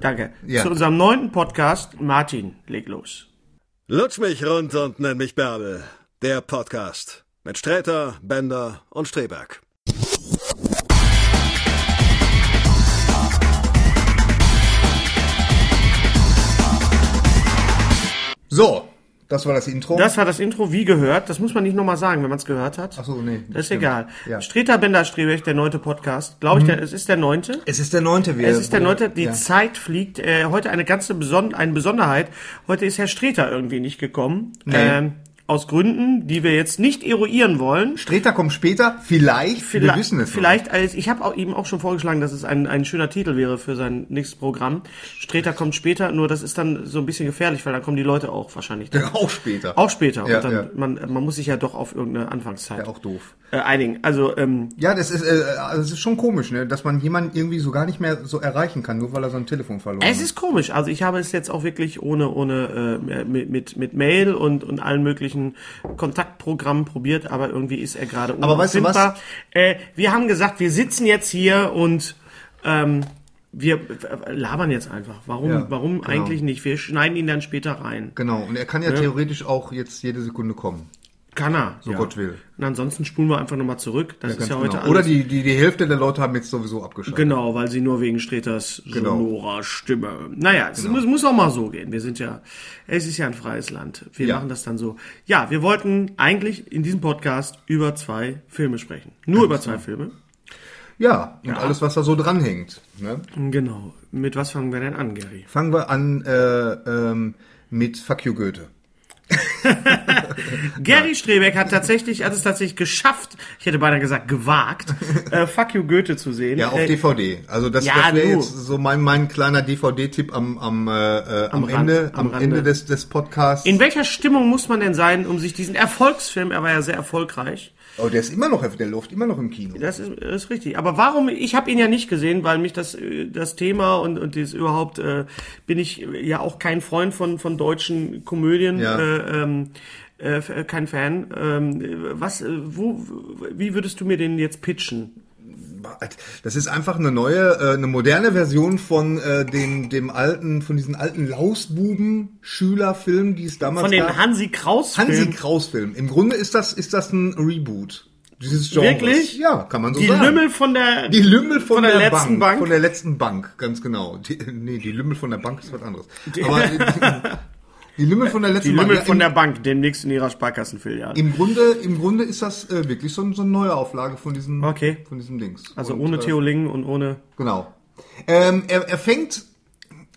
danke, Ja. zu unserem neunten Podcast. Martin, leg los. Lutsch mich rund und nenn mich Bärbel. Der Podcast. Mit Sträter, Bender und Streberg. So, das war das Intro. Das war das Intro, wie gehört. Das muss man nicht nochmal sagen, wenn man es gehört hat. Ach so, nee, Das ist stimmt. egal. Ja. Streter Bender-Streberg, der neunte Podcast. Glaube ich, der, es ist der neunte. es ist der neunte. Wir, Es ist der neunte, die ja. Zeit fliegt. Äh, heute eine ganze Beson eine Besonderheit. Heute ist Herr Streter irgendwie nicht gekommen. Ähm, aus Gründen, die wir jetzt nicht eruieren wollen. Streter kommt später, vielleicht, Vielleicht, wir wissen es vielleicht als ich habe ihm auch schon vorgeschlagen, dass es ein, ein schöner Titel wäre für sein nächstes Programm. Streter kommt später, nur das ist dann so ein bisschen gefährlich, weil dann kommen die Leute auch wahrscheinlich. nicht. Auch später. Auch später. Ja, und dann, ja. man, man muss sich ja doch auf irgendeine Anfangszeit Ja, auch doof. äh, einigen. Also ähm, Ja, das ist, äh, also es ist schon komisch, ne, dass man jemanden irgendwie so gar nicht mehr so erreichen kann, nur weil er sein Telefon verloren Es hat. ist komisch. Also ich habe es jetzt auch wirklich ohne ohne äh, mit, mit mit Mail und und allen möglichen Kontaktprogrammen probiert, aber irgendwie ist er gerade Aber weißt du was? Äh, wir haben gesagt, wir sitzen jetzt hier und ähm, wir äh, labern jetzt einfach. Warum Ja, warum genau. eigentlich nicht? Wir schneiden ihn dann später rein. Genau, und er kann ja, theoretisch auch jetzt jede Sekunde kommen. Kann er. So Gott will. Und ansonsten spulen wir einfach nochmal zurück. Das ist Ganz ja genau. heute alles. Oder die, die, die Hälfte der Leute haben jetzt sowieso abgeschaltet. Genau, weil sie nur wegen Streters Genau. sonorer Stimme. Naja, es muss, muss auch mal so gehen. Wir sind ja, es ist ja ein freies Land. Wir Ja. machen das dann so. Ja, wir wollten eigentlich in diesem Podcast über zwei Filme sprechen. Nur über zwei Filme. Ja, und alles, was da so dranhängt. Ne? Genau. Mit was fangen wir denn an, Gary? Fangen wir an äh, ähm, mit Fuck you Goethe. Gary Strebeck hat tatsächlich, hat es tatsächlich geschafft, ich hätte beinahe gesagt gewagt, äh, Fuck You Goethe zu sehen. Ja, auf äh, DVD. Also das, Ja, das wäre jetzt so mein, mein kleiner DVD-Tipp am, am, äh, äh, am, Am Rand- Ende, am am Rande. Ende des, des Podcasts. in welcher Stimmung muss man denn sein, um sich diesen Erfolgsfilm, er war ja sehr erfolgreich, oh, der ist immer noch, der läuft immer noch im Kino. Das ist, das ist richtig. Aber warum? Ich habe ihn ja nicht gesehen, weil mich das äh, das Thema und und dieses überhaupt äh, bin ich ja auch kein Freund von von deutschen Komödien. Ja. Äh, ähm, äh, äh, kein Fan. Ähm, was? Äh, wo? Wie würdest du mir den jetzt pitchen? Das ist einfach eine neue, äh, eine moderne Version von äh, dem, dem alten, von diesen alten Lausbuben-Schülerfilm, die es damals Von den gab. Hansi Kraus Hansi Filmen. Kraus Film. Im Grunde ist das, ist das ein Reboot dieses Genres. Wirklich? Ja, kann man so Die sagen. Lümmel von der Die Lümmel von, von der, der, letzten Bank, Bank. Von der letzten Bank, ganz genau. Die, nee, die Lümmel von der Bank ist was anderes. Aber die Lümmel von der letzten die Bank. Lümmel ja, von der Bank, demnächst in ihrer Sparkassenfiliale. im Grunde, im Grunde ist das äh, wirklich so, so eine neue Auflage von diesem, Okay. von diesem Dings. Also Und, ohne äh, Theolingen und ohne. Genau. Ähm, er, er fängt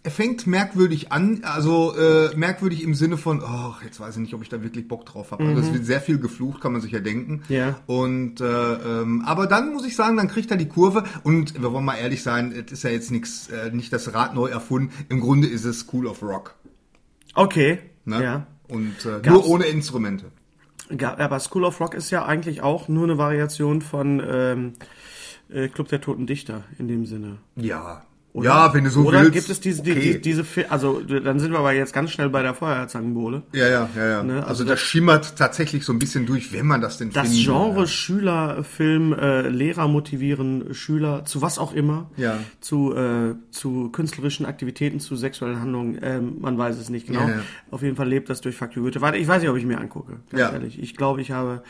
er fängt merkwürdig an, also äh, merkwürdig im Sinne von, oh, jetzt weiß ich nicht, ob ich da wirklich Bock drauf habe. Also es wird sehr viel geflucht, kann man sich ja denken. Mhm. Ja. Und äh, ähm, aber dann muss ich sagen, dann kriegt er die Kurve und wir wollen mal ehrlich sein, es ist ja jetzt nichts, äh, nicht das Rad neu erfunden. Im Grunde ist es School of Rock. Okay. Ne? Ja. Und äh, nur ohne Instrumente. Ja, aber School of Rock ist ja eigentlich auch nur eine Variation von ähm, äh, Club der Toten Dichter in dem Sinne. Ja. Oder? Ja, wenn du so Oder willst, gibt es diese, die, okay. die, diese, also dann sind wir aber jetzt ganz schnell bei der Feuerzangenbowle. Ja, ja, ja, ja. Ne, also, also das schimmert tatsächlich so ein bisschen durch, wenn man das denn Das findet. Genre Schülerfilm, äh, Lehrer motivieren Schüler zu was auch immer, Ja. zu, äh, zu künstlerischen Aktivitäten, zu sexuellen Handlungen, ähm, man weiß es nicht genau. Ja, ja. Auf jeden Fall lebt das durch Faktor Goethe. Warte, ich weiß nicht, ob ich mir angucke, ganz Ja. ehrlich. Ich glaube, ich habe,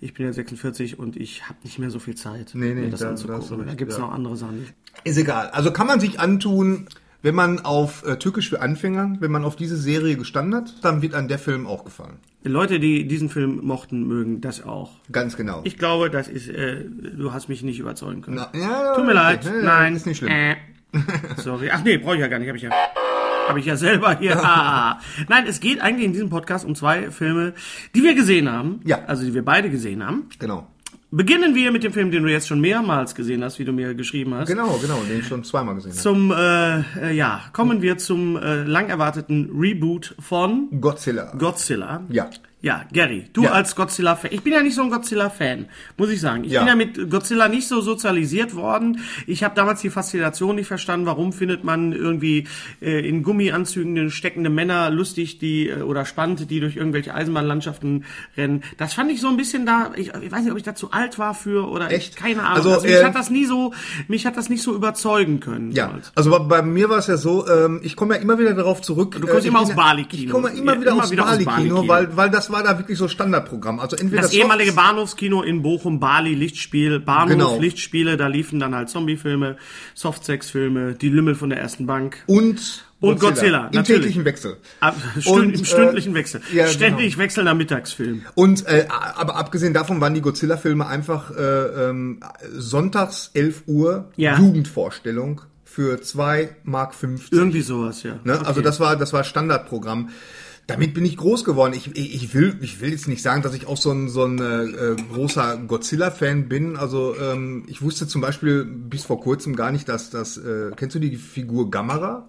ich bin ja 46 und ich habe nicht mehr so viel Zeit, Nee, nee, mir das da- da anzugucken. Da recht, gibt es ja. noch andere Sachen. Ist egal. Also kann man sich antun, wenn man auf äh, Türkisch für Anfänger, wenn man auf diese Serie gestanden hat, dann wird einem der Film auch gefallen. Leute, die diesen Film mochten, mögen das auch. Ganz genau. Ich glaube, das ist, äh, du hast mich nicht überzeugen können. Na, ja, Tut mir leid. Ja, ja, Nein. Ist nicht schlimm. Äh. Sorry. Ach nee, brauche ich ja gar nicht. Habe ich ja. Habe ich ja selber hier. Ah. Nein, es geht eigentlich in diesem Podcast um zwei Filme, die wir gesehen haben. Ja. Also die wir beide gesehen haben. Genau. Beginnen wir mit dem Film, den du jetzt schon mehrmals gesehen hast, wie du mir geschrieben hast. Genau, genau, den ich schon zweimal gesehen habe. Zum, äh, äh, ja, kommen wir zum äh, lang erwarteten Reboot von Godzilla. Godzilla. Ja. Ja, Gary, du Ja. als Godzilla-Fan. Ich bin ja nicht so ein Godzilla-Fan, muss ich sagen. Ich Ja. bin ja mit Godzilla nicht so sozialisiert worden. Ich habe damals die Faszination nicht verstanden. Warum findet man irgendwie äh, in Gummianzügen steckende Männer lustig, die äh, oder spannend, die durch irgendwelche Eisenbahnlandschaften rennen? Das fand ich so ein bisschen da. Ich, ich weiß nicht, ob ich da zu alt war für oder Echt? Ich, keine Ahnung. Also, Also, mich äh, hat das nie so, mich hat das nicht so überzeugen können. Ja, damals. also bei, bei mir war es ja so, ähm, ich komme ja immer wieder darauf zurück. Du kommst äh, immer aus Bali-Kino. Ich komme immer Ja, wieder immer aus wieder aus Bali-Kino, Bali-Kino. weil, weil das war da wirklich so Standardprogramm. Also entweder Das Softs- ehemalige Bahnhofskino in Bochum, Bali, Lichtspiel, Bahnhof, Genau. Lichtspiele, da liefen dann halt Zombiefilme, Softsex-Filme, die Lümmel von der ersten Bank. und Und Godzilla, Im natürlich. täglichen Wechsel. Ab, stünd, Und, Im äh, stündlichen Wechsel. ja, genau. Ständig wechselnder Mittagsfilm. Und äh, aber abgesehen davon waren die Godzilla-Filme einfach äh, ähm, sonntags 11 Uhr Ja. Jugendvorstellung für 2 Mark 50. Irgendwie sowas, ja. Ne? Okay. Also das war das war Standardprogramm. Damit bin ich groß geworden. Ich, ich, will ich will jetzt nicht sagen, dass ich auch so ein so ein äh, großer Godzilla-Fan bin. Also ähm, ich wusste zum Beispiel bis vor kurzem gar nicht, dass das äh, kennst du die Figur Gamera?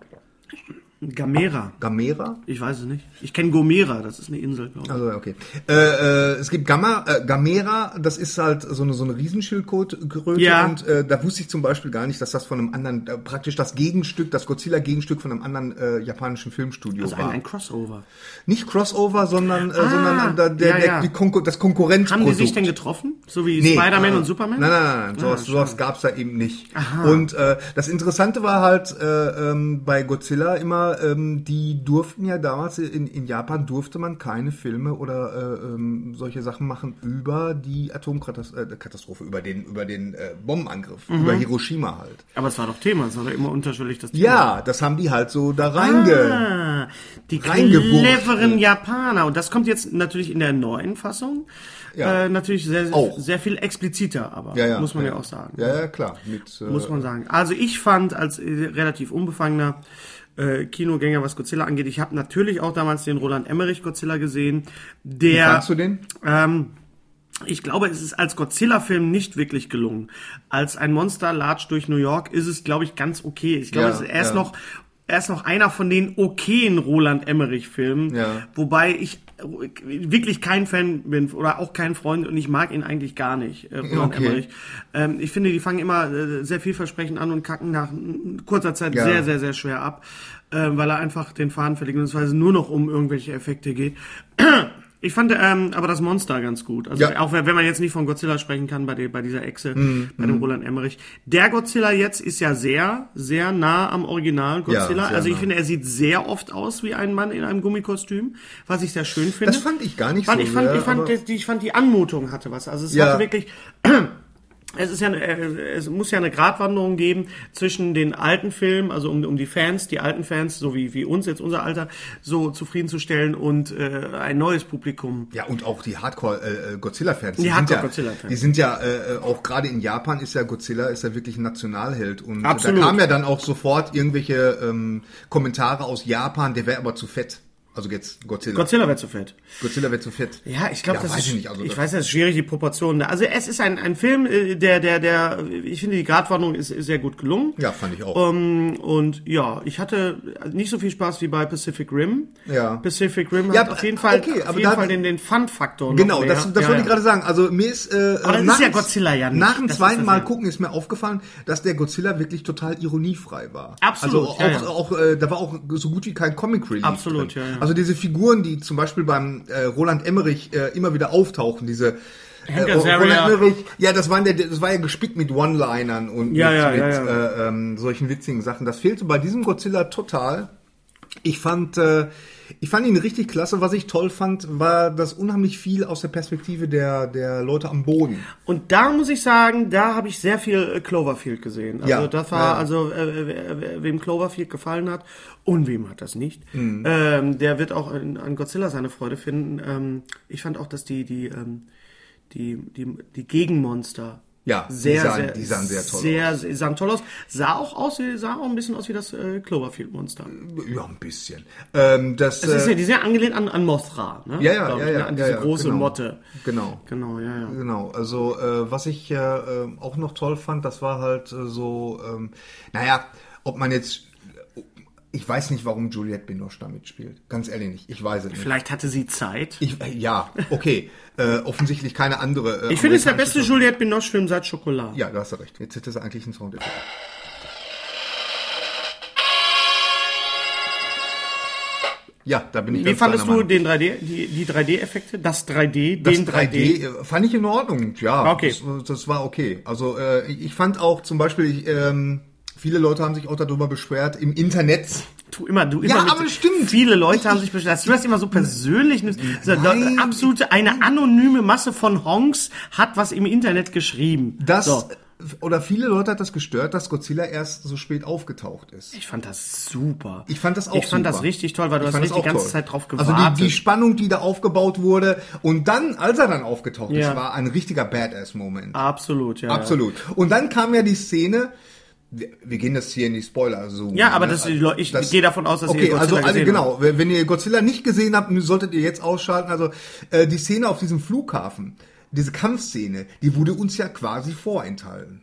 Gamera. Gamera? Ich weiß es nicht. Ich kenne Gomera, das ist eine Insel, glaube ich. Also okay. Äh, äh, es gibt Gamma, äh, Gamera, das ist halt so eine so eine Riesenschildkröte Ja. und äh, da wusste ich zum Beispiel gar nicht, dass das von einem anderen, äh, praktisch das Gegenstück, das Godzilla-Gegenstück von einem anderen äh, japanischen Filmstudio Also ein, war. ein Crossover. Nicht Crossover, sondern, äh, sondern äh, der, der, Ah, ja, ja. Die Konkur das Konkurrenzprodukt. Haben die sich denn getroffen? So wie Nee, Spider-Man und Superman? Nein, nein, nein, nein. sowas, sowas gab's da eben nicht. Und äh, das Interessante war halt äh, ähm, bei Godzilla immer, ähm, die durften ja damals in, in Japan durfte man keine Filme oder äh, ähm, solche Sachen machen über die Atomkatastrophe, äh, über den über den äh, Bombenangriff, Mhm. über Hiroshima halt. Aber es war doch Thema, es war doch immer unterschiedlich das Thema. Ja, das haben die halt so da reinge. Ah, die cleveren Japaner. Und das kommt jetzt natürlich in der neuen Fassung. Ja. Äh, natürlich sehr, Auch. sehr viel expliziter, aber Ja, ja, muss man ja, auch sagen. Ja, klar. Mit, äh, Muss man sagen. Also ich fand als äh, relativ unbefangener äh, Kinogänger, was Godzilla angeht, ich habe natürlich auch damals den Roland Emmerich Godzilla gesehen. Der, Wie fandst du den? Ähm, ich glaube, es ist als Godzilla-Film nicht wirklich gelungen. Als ein Monster latscht durch New York ist es, glaube ich, ganz okay. Ich glaube, Ja, es ist erst ja. noch er ist noch einer von den okayen Roland Emmerich-Filmen, Ja. wobei ich wirklich kein Fan bin oder auch kein Freund und ich mag ihn eigentlich gar nicht, äh, Roland Okay. Emmerich. Ähm, ich finde, die fangen immer äh, sehr vielversprechend an und kacken nach kurzer Zeit Ja. sehr, sehr, sehr schwer ab, äh, weil er einfach den Faden verlegt und es nur noch um irgendwelche Effekte geht. Ich fand ähm, aber das Monster ganz gut. Also Ja. auch wenn man jetzt nicht von Godzilla sprechen kann bei, der, bei dieser Echse, Mhm, bei dem Roland Emmerich. Der Godzilla jetzt ist ja sehr, sehr nah am Original Godzilla. sehr also ich nah. finde, er sieht sehr oft aus wie ein Mann in einem Gummikostüm, was ich sehr schön finde. Das fand ich gar nicht Fand, so ich, fand, sehr, ich, fand, aber- die, ich fand die Anmutung hatte was. Also es Ja. hatte wirklich. Es ist ja, eine- äh, es muss ja eine Gratwanderung geben zwischen den alten Filmen, also um, um die Fans, die alten Fans, so wie, wie uns jetzt unser Alter, so zufriedenzustellen und äh, ein neues Publikum. Ja, und auch die Hardcore-Godzilla-Fans. Die sind ja, Hardcore-Godzilla-Fans. Die sind ja, äh, auch gerade in Japan ist ja Godzilla ist ja wirklich ein Nationalheld. Und Absolut. da kamen ja dann auch sofort irgendwelche ähm, Kommentare aus Japan, der wäre aber zu fett. Also jetzt Godzilla. Godzilla wäre zu fett. Godzilla wird zu fett. Ja, ich glaube, Ja, das weiß ist, ich nicht, also ich das- weiß, das ist schwierig, die Proportionen. Also es ist ein, ein Film, äh, der, der, der, ich finde, die Gratwanderung ist, ist sehr gut gelungen. Ja, fand ich auch. Ähm, und ja, ich hatte nicht so viel Spaß wie bei Pacific Rim. Ja. Pacific Rim Ja, hat auf jeden Fall, okay, auf aber jeden Fall den, den Fun-Faktor. Genau, das, das ja, wollte ich ja. gerade sagen. Also mir ist, äh, das nach, ist ja Godzilla ja nicht. nach dem Das zweiten das Mal gucken ist mir aufgefallen, dass der Godzilla wirklich total ironiefrei war. Absolut, Also auch, auch äh, da war auch so gut wie kein Comic Relief Absolut, drin. ja, ja. Also diese Figuren, die zum Beispiel beim äh, Roland Emmerich äh, immer wieder auftauchen, diese äh. Roland Emmerich, ja, das, waren der, das war ja gespickt mit One-Linern und Ja, mit, ja, mit ja. Äh, ähm, solchen witzigen Sachen. Das fehlte bei diesem Godzilla total. Ich fand, äh, ich fand ihn richtig klasse. Was ich toll fand, war das unheimlich viel aus der Perspektive der, der Leute am Boden. Und da muss ich sagen, da habe ich sehr viel äh, Cloverfield gesehen. Also Ja, das war, ja. also äh, wer- wer- wem Cloverfield gefallen hat und wem hat das nicht, Mhm. ähm, der wird auch in, an Godzilla seine Freude finden. Ähm, ich fand auch, dass die die ähm, die die die Gegenmonster Ja, die sehr, sahen- sehr, die sahen sehr toll sehr, Sehr, sahen toll aus. Sah auch aus, sah auch ein bisschen aus wie das äh, Cloverfield-Monster. Ja, ein bisschen. Ähm, das, Es ist ja, äh, die sind ja angelehnt an, an Mothra, ne? ja, ja, ja, ich, ja, ne? An ja, diese ja, große genau. Motte. Genau. Genau, ja, ja. Genau, also äh, was ich äh, äh, auch noch toll fand, das war halt äh, so, ähm, naja, ob man jetzt, ich weiß nicht, warum Juliette Binoche da mitspielt. Ganz ehrlich nicht, ich weiß es nicht. Vielleicht hatte sie Zeit. Ich, äh, ja, okay, äh, offensichtlich keine andere. Äh, Ich finde, es der beste Juliette Binoche-Film seit Schokolade. Ja, du hast ja recht. Jetzt hätte sie eigentlich einen Soundeffekt. Ja, da bin ich Wie fandest du Meinung. den 3D, die, die 3D-Effekte, das 3D, Das den 3D? 3D äh, fand ich in Ordnung, ja. Okay. Das, das war okay. Also äh, ich ich fand auch zum Beispiel, ich, ähm, viele Leute haben sich auch darüber beschwert im Internet. Du immer, du immer Ja, mit, aber stimmt. Viele Leute haben sich beschwert, dass du das immer so persönlich nimmst. Nein. absolute, eine anonyme Masse von Honks hat was im Internet geschrieben. Das So. oder viele Leute hat das gestört, dass Godzilla erst so spät aufgetaucht ist. Ich fand das super. Ich fand das auch Ich fand super. das richtig toll, weil du Ich hast richtig das die ganze toll. Zeit drauf Also gewartet. die, die Spannung, die da aufgebaut wurde und dann, als er dann aufgetaucht Ja. ist, war ein richtiger Badass-Moment. Absolut, ja. Absolut. Und dann kam ja die Szene, wir, wir gehen das hier in die Spoiler so. Ja, aber das- die Leute- ich gehe davon aus, dass ihr okay, Godzilla also, also gesehen genau, wenn ihr Godzilla nicht gesehen habt, solltet ihr jetzt ausschalten. Also äh, die Szene auf diesem Flughafen, diese Kampfszene, die wurde uns ja quasi vorenthalten.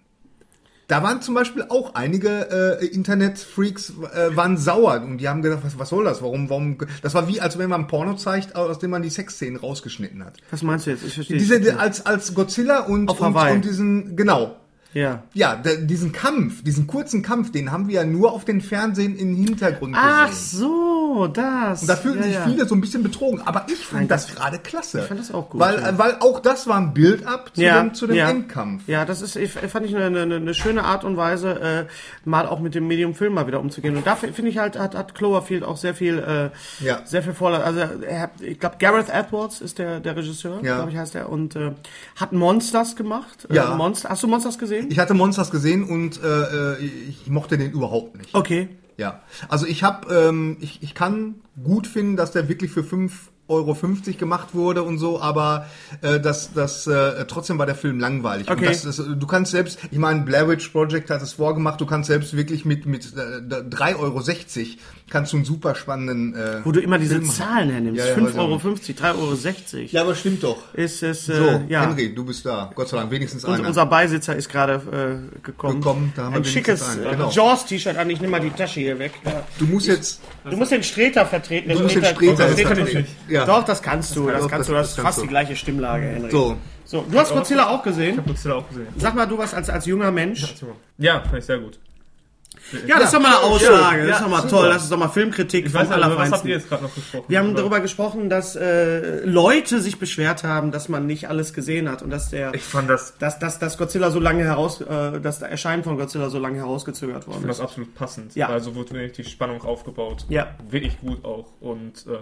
Da waren zum Beispiel auch einige äh, Internetfreaks äh, waren sauer und die haben gedacht, was, was soll das? Warum, warum? Das war wie, als wenn man ein Porno zeigt, aus dem man die Sexszenen rausgeschnitten hat. Was meinst du jetzt? Ich verstehe. Diese als als Godzilla und Auf und, und diesen genau ja. ja, da, diesen Kampf, diesen kurzen Kampf, den haben wir ja nur auf den Fernsehen im Hintergrund Ach gesehen. so, das. Und da fühlten ja, sich ja. viele so ein bisschen betrogen. Aber ich fand das, das- gerade klasse. Ich fand das auch gut, Weil, ja. weil auch das war ein Build-up zu dem, zu dem ja. Endkampf. Ja, das ist, ich, fand ich eine, eine, eine schöne Art und Weise, äh, mal auch mit dem Medium-Film mal wieder umzugehen. Und dafür finde ich halt, hat, hat Cloverfield auch sehr viel, äh, Ja. sehr viel Vorlauf. Also, er, hat- ich glaube, Gareth Edwards ist der, der Regisseur, Ja. glaube ich, heißt er, und äh, hat Monsters gemacht. Ja. Äh, Monster, hast du Monsters gesehen? Ich hatte Monsters gesehen und äh, äh, ich mochte den überhaupt nicht. Okay. Ja, also ich habe, ähm, ich, ich kann gut finden, dass der wirklich für 5,50 Euro gemacht wurde und so, aber äh, das, das äh, trotzdem war der Film langweilig. Okay. Das, das, du kannst selbst, ich meine, Blair Witch Project hat es vorgemacht, du kannst selbst wirklich mit mit äh, 3,60 Euro kannst du einen super spannenden äh, Wo du immer diese Film. Zahlen hernimmst. Ja, ja, 5,50 weiß ich auch Euro, nicht. 3,60 Euro. Ja, aber stimmt doch. Ist es, äh, So, ja. Henry, du bist da. Gott sei Dank, wenigstens Und einer. unser Beisitzer ist gerade äh, gekommen. Gekommen, da haben Ein schickes einen, äh, genau. Jaws-T-Shirt an. Ich nehme mal die Tasche hier weg. Ja. du musst jetzt, Du musst den Streter vertreten. Du musst den Streter- Streter. Ja. Doch, das kannst du. Das doch, kannst das- du. Das das ist kannst fast du. die gleiche Stimmlage, Henry. so. So, du hast Godzilla auch gesehen. Godzilla auch gesehen. Sag mal, du was als, als junger Mensch. Ja, fand ich sehr gut. Ja, das ist doch mal eine Aussage. das ist doch mal toll. Das ist doch mal Filmkritik Ich vom weiß über was habt Allerfeinsten. ihr jetzt gerade noch gesprochen? Wir haben Über- darüber gesprochen, dass äh, Leute sich beschwert haben, dass man nicht alles gesehen hat und dass der, Ich fand das, dass, dass, dass Godzilla so lange heraus, äh, dass das Erscheinen von Godzilla so lange herausgezögert ich worden fand das ist. absolut passend. Ja. Weil so wurde wirklich die Spannung aufgebaut. Ja. Wirklich gut auch. Und äh,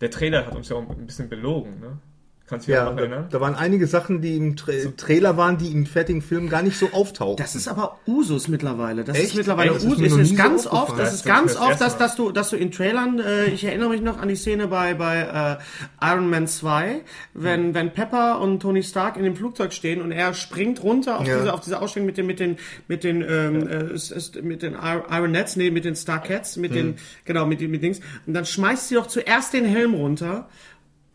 der Trailer hat uns ja auch ein bisschen belogen. Ne? Kannst du dich Ja, noch da, erinnern? da waren einige Sachen, die im Tra Trailer waren, die im fertigen Film gar nicht so auftauchen. Das ist aber Usus mittlerweile. Das ist Echt? mittlerweile Echt? Das ist Usus. Es noch ist nie so ganz oft, das ist Das ganz ist das oft, dass, dass du, dass du in Trailern, äh, ich erinnere mich noch an die Szene bei, bei äh, Iron Man 2, wenn, wenn Pepper und Tony Stark in dem Flugzeug stehen und er springt runter auf Ja. diese, auf diese Ausstellung mit den, mit den, mit den, ähm, äh, es ist, mit den Ir- Iron Nets, nee, mit den Starcats, mit den, genau, mit den, mit Dings. Und dann schmeißt sie doch zuerst den Helm runter.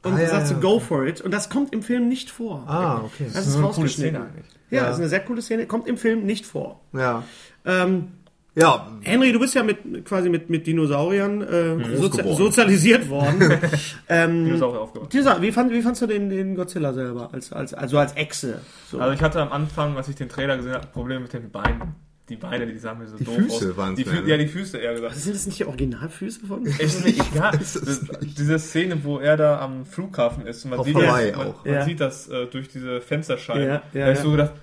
Und Ah, ja, sagt so, ja, go for it. Und das kommt im Film nicht vor. Ah, okay. Das ist eine coole rausgeschnitten. Szene eigentlich. Ja, Ja. das ist eine sehr coole Szene. Kommt im Film nicht vor. Ja. Ähm, Ja, Henry, du bist ja mit quasi mit, mit Dinosauriern äh, sozi geworden. sozialisiert worden. ähm, Dinosaurier dieser, wie, fand, wie fandst du den, den Godzilla selber? Als, als, also als Echse. So. Also ich hatte am Anfang, als ich den Trailer gesehen habe, Probleme mit den Beinen. Die Beine, die sahen mir so Die doof Füße aus. waren's die mehr, Fü ne? Ja, die Füße eher gesagt. Sind das nicht die Originalfüße von? Ist nicht egal. weiß es Das- Diese Szene, wo er da am Flughafen ist und man Auf sieht Hawaii das, man, auch. man Ja. sieht das äh, durch diese Fensterscheiben. Ja, ja, da ja. so gedacht,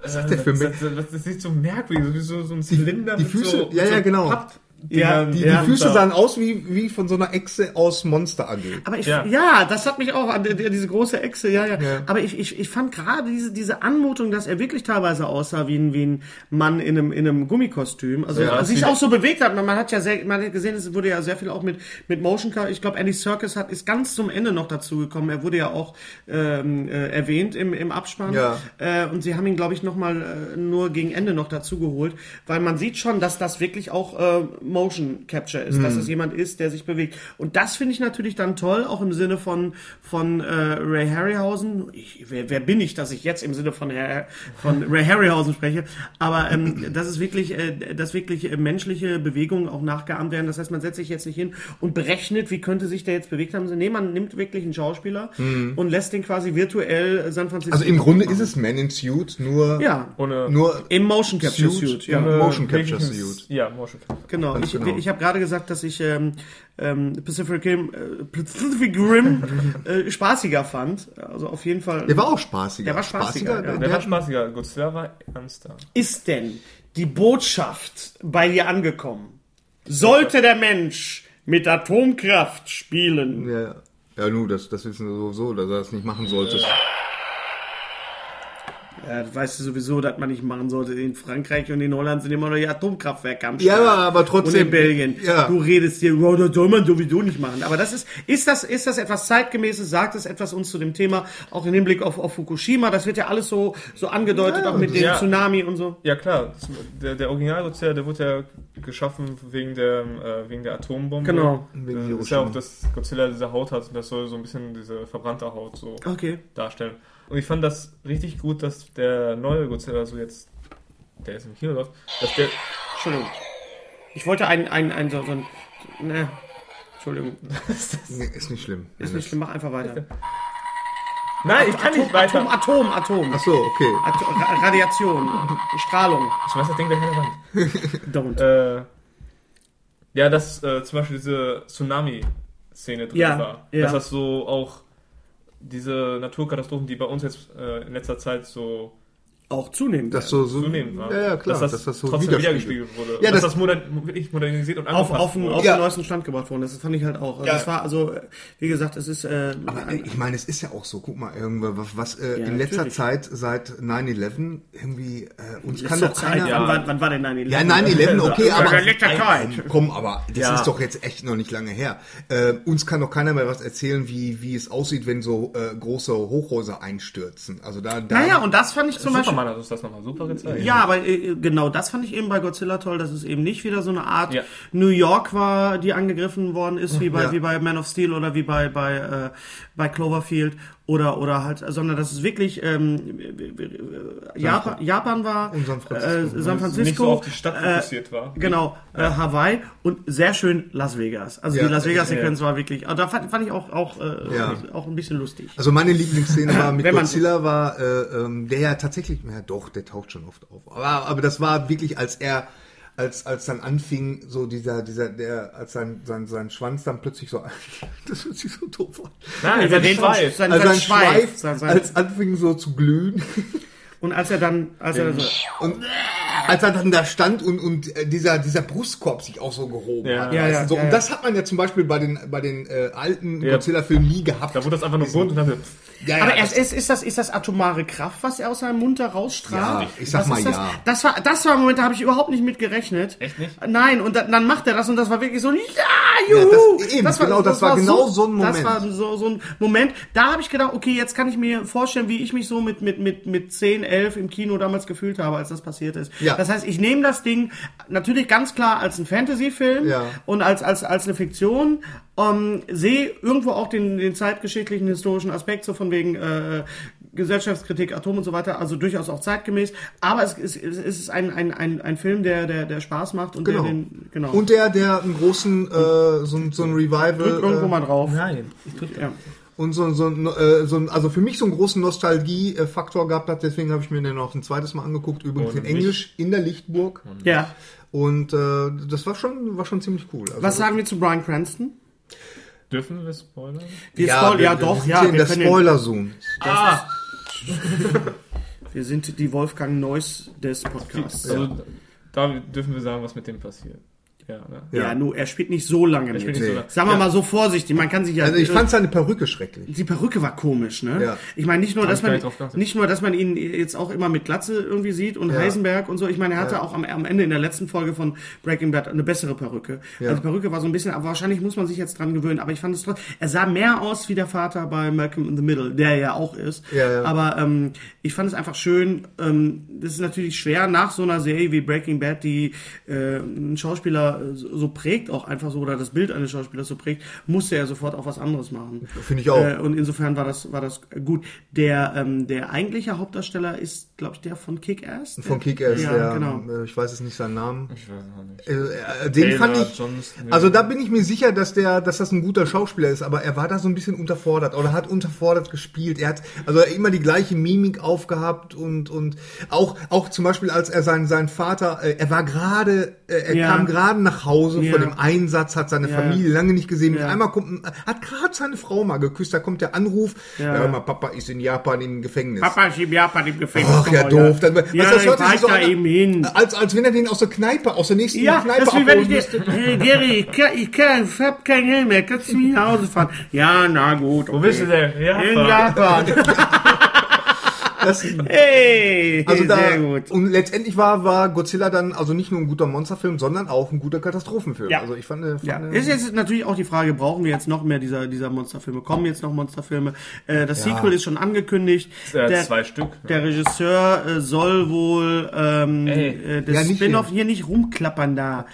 was hat der für das, mich? das, das, das sieht so merkwürdig, so wie so, so ein Zylinder die mit Füße- so, ja, mit ja, genau. Papp- Ja, die, Ja. die Füße sahen aus wie, wie von so einer Echse aus Monster AG. Aber ich, ja. Ja. das hat mich auch an die- die- diese große Echse, ja, ja. Ja. Aber ich, ich, ich fand gerade diese, diese Anmutung, dass er wirklich teilweise aussah wie ein, wie ein Mann in einem, in einem Gummikostüm. Also, Ja, also sich auch so bewegt hat. Man, man hat ja sehr, man hat gesehen, es wurde ja sehr viel auch mit, mit Motion Car. Ich glaube, Andy Serkis hat, ist ganz zum Ende noch dazu gekommen. Er wurde ja auch, ähm, äh, erwähnt im, im Abspann. Ja. Äh, und sie haben ihn, glaube ich, nochmal äh, nur gegen Ende noch dazu geholt, weil man sieht schon, dass das wirklich auch äh, Motion Capture ist, dass es jemand ist, der sich bewegt. Und das finde ich natürlich dann toll, auch im Sinne von, von äh, Ray Harryhausen. Ich, wer, wer bin ich, dass ich jetzt im Sinne von, Herr, von Ray Harryhausen spreche? Aber ähm, das ist wirklich, äh, dass wirklich menschliche Bewegungen auch nachgeahmt werden. Das heißt, man setzt sich jetzt nicht hin und berechnet, wie könnte sich der jetzt bewegt haben. Nee, man nimmt wirklich einen Schauspieler und lässt den quasi virtuell San Francisco Also im Grunde machen. ist es Man in Suit, nur, Ja. Ohne nur Im Motion Capture Suit, Suit, ja. Motion Capture Suit. Ja, Motion Capture. Genau. Ganz Ich, genau. ich habe gerade gesagt, dass ich ähm, ähm, Pacific Rim, äh, Pacific Rim äh, spaßiger fand. Also auf jeden Fall. Der war auch spaßiger. Der war spaßiger, ja. Der der, war spaßiger. Godzilla war ernster. ist denn die Botschaft bei dir angekommen? Sollte der Mensch mit Atomkraft spielen? ja, ja, nu, das, das wissen wir sowieso, dass er das nicht machen sollte. Ja, das weißt du sowieso, dass man nicht machen sollte. In Frankreich und in Holland sind immer noch die Atomkraftwerke am Ja, Start. aber trotzdem- Und in Belgien. Ja. Du redest dir, oh, das soll man sowieso nicht machen. Aber das ist, ist das, ist das etwas zeitgemäßes? Sagt es etwas uns zu dem Thema? Auch im Hinblick auf, auf Fukushima? Das wird ja alles so, so angedeutet, auch mit dem Ja. Tsunami und so. Ja klar, der, der Original Godzilla, der wurde ja geschaffen wegen der, äh, wegen der Atombombe. Genau. Wegen Das ist ja auch, dass Godzilla diese Haut hat und das soll so ein bisschen diese verbrannte Haut so Okay. darstellen. Und ich fand das richtig gut, dass der neue Godzilla so jetzt, der jetzt im Kino läuft, dass der, Entschuldigung. Ich wollte ein, ein, ein, so, so ein, ne, Entschuldigung. Nee, ist nicht schlimm. Ist nicht schlimm, mach einfach weiter. nein, ich kann nicht weiter. Atom, Atom, Atom. Ach so, okay. Atom Ra- Radiation, Strahlung. Ich schmeiß das Ding gleich an die Wand. Don't. Äh, ja, dass äh, zum Beispiel diese Tsunami-Szene drin Ja, war. ja. Dass das so auch diese Naturkatastrophen, die bei uns jetzt äh, in letzter Zeit so Auch zunehmend. Das so, so zunehmend. Ja, ja, klar. Dass das, dass das so trotzdem wiedergespiegelt wurde. Ja, dass das- das, modern, wirklich modernisiert und auf, angepasst auf, den, wurde. auf Ja. den neuesten Stand gebracht worden. Das fand ich halt auch. Ja. Das war also, äh, wie gesagt, es ist. Äh, Aber ich meine, es ist ja auch so, guck mal, irgendwie, was, was äh, Ja, in letzter natürlich. Zeit seit 9-11 irgendwie äh, uns kann letzter doch Zeit, keiner. wann, war, wann war denn 9-11? Ja, 9-11, okay, Ja, aber. Zeit. Komm, aber das Ja. ist doch jetzt echt noch nicht lange her. Äh, uns kann doch keiner mehr was erzählen, wie, wie es aussieht, wenn so äh, große Hochhäuser einstürzen. Also da. da Naja, und das fand ich zum Beispiel. Superman hat uns das nochmal super gezeigt. Ja, aber äh, genau, das fand ich eben bei Godzilla toll, dass es eben nicht wieder so eine Art Ja. New York war, die angegriffen worden ist, wie bei, Ja. wie bei Man of Steel oder wie bei, bei, äh, bei Cloverfield oder, oder halt, sondern dass es wirklich ähm, äh, Japan, Japan war, Und San Francisco. äh, San Francisco, Nicht so auf die Stadt äh, fokussiert war. Genau, äh, Hawaii und sehr schön Las Vegas. Also Ja, die Las Vegas ja, ja. Sequenz war wirklich, aber da fand, fand ich auch auch, äh, Ja. auch ein bisschen lustig. Also meine Lieblingsszene war mit Godzilla war, äh, ähm, der ja tatsächlich, ja doch, der taucht schon oft auf. Aber, aber das war wirklich, als er, als, als dann anfing, so dieser, dieser, der, als sein, sein, sein Schwanz dann plötzlich so, das hört sich so doof an. Nein, sein Schweif. sein, Also sein sein Schweif, Schweif, sein, als anfing so zu glühen. und als er dann, als er so, Und als er dann da stand und, und äh, dieser, dieser Brustkorb sich auch so gehoben Ja. hat. Ja, weißt ja, so. ja, und ja. das hat man ja zum Beispiel bei den, bei den äh, alten Ja. Godzilla-Filmen nie gehabt. Da wurde das einfach nur bunt und dann Ja, ja, aber das- es ist, ist, das, ist das atomare Kraft, was er aus seinem Mund da rausstrahlt? Ja, ich sag Was mal das? ja. Das war, das war ein Moment, da habe ich überhaupt nicht mit gerechnet. Echt nicht? Nein, und dann, dann macht er das und das war wirklich so, ja, Ja, juhu! das- eben, genau, das war genau so ein Das Moment. war so, so ein Moment, da habe ich gedacht, okay, jetzt kann ich mir vorstellen, wie ich mich so mit, mit, mit, mit 10, 11 im Kino damals gefühlt habe, als das passiert ist. Ja. Das heißt, ich nehme das Ding natürlich ganz klar als ein Fantasy-Film Ja. und als, als, als eine Fiktion, ähm, sehe irgendwo auch den, den zeitgeschichtlichen, historischen Aspekt, so von wegen äh, Gesellschaftskritik, Atom und so weiter, also durchaus auch zeitgemäß, aber es ist, es ist ein, ein, ein, ein Film, der, der, der Spaß macht und Genau. der den, genau. Und der, der einen großen, äh, so, ein- so ein Revival. drückt irgendwo äh, mal drauf. Nein, ich drücke Ja. Und so, so, ein, äh, so ein, also für mich so einen großen Nostalgie-Faktor gehabt hat, deswegen habe ich mir den noch ein zweites Mal angeguckt, übrigens Und in Englisch, in der Lichtburg. ja. Und äh, das war schon, war schon ziemlich cool. Also, Was sagen wir zu Brian Cranston? Dürfen wir spoilern? Wir ja, spoil- wir, ja wir doch, sind ja. hier in wir der können den- Spoiler-Zone. Ah! Wir sind die Wolfgang Neuss des Podcasts. Also, da dürfen wir sagen, was mit dem passiert. Ja, ne? Ja, Ja. nur er spielt nicht so lange mit. so lange. Sagen wir Ja. mal so vorsichtig, man kann sich ja. Also ich fand seine Perücke schrecklich. die Perücke war komisch, ne? Ja. Ich meine nicht nur, dass man nicht nur, dass man ihn jetzt auch immer mit Glatze irgendwie sieht und Ja. Heisenberg und so. Ich meine, er hatte auch am, am Ende in der letzten Folge von Breaking Bad eine bessere Perücke. Ja. Also die Perücke war so ein bisschen, aber wahrscheinlich muss man sich jetzt dran gewöhnen. Aber ich fand es trotzdem, er sah mehr aus wie der Vater bei Malcolm in the Middle, der ja auch ist. Ja, ja. Aber ähm, ich fand es einfach schön. Ähm, das ist natürlich schwer nach so einer Serie wie Breaking Bad, die äh, einen Schauspieler so prägt auch einfach so oder das Bild eines Schauspielers so prägt, musste er sofort auch was anderes machen. Finde ich auch. Äh, und insofern war das, war das gut. Der, ähm, der eigentliche Hauptdarsteller ist, glaube ich, der von Kick-Ass. Von Der- Kick-Ass, ja, ja. genau. äh, Ich weiß jetzt nicht seinen Namen. Ich weiß auch nicht. Äh, äh, den Taylor, fand ich. Also da bin ich mir sicher, dass der, dass das ein guter Schauspieler ist, aber er war da so ein bisschen unterfordert oder hat unterfordert gespielt. Er hat also immer die gleiche Mimik aufgehabt und und auch auch zum Beispiel als er seinen seinen Vater, äh, er war gerade, äh, er Ja. kam gerade nach Hause Ja. von dem Einsatz, hat seine Ja. Familie lange nicht gesehen. Ja. einmal kommt, hat gerade seine Frau mal geküsst. Da kommt der Anruf, Ja. mal, Papa ist in Japan im Gefängnis. Papa ist im Japan im Gefängnis. Ach ja, doof. Dann, weißt ja, das ich hört sich weiß so da an, eben hin. Als, als wenn er den aus der Kneipe, aus der nächsten Ja, Kneipe das ist wie wenn ich müsste. dir, hey Gary, ich, kann, ich, kann, ich hab kein Geld mehr, kannst du mich nach Hause fahren? Ja, na gut. Wo bist du denn? Ja, In Japan. Das, Hey, Also da, sehr gut. Und letztendlich war, war Godzilla dann also nicht nur ein guter Monsterfilm, sondern auch ein guter Katastrophenfilm. Ja. Also ich fand, fand Ja, ist jetzt natürlich auch die Frage, brauchen wir jetzt noch mehr dieser, dieser Monsterfilme? Kommen jetzt noch Monsterfilme? Äh, das Ja. Sequel ist schon angekündigt. Ja, zwei Stück, ne? Der Regisseur äh, soll wohl ähm, Ey. äh, das Ja, Spin-off hier. hier nicht rumklappern da.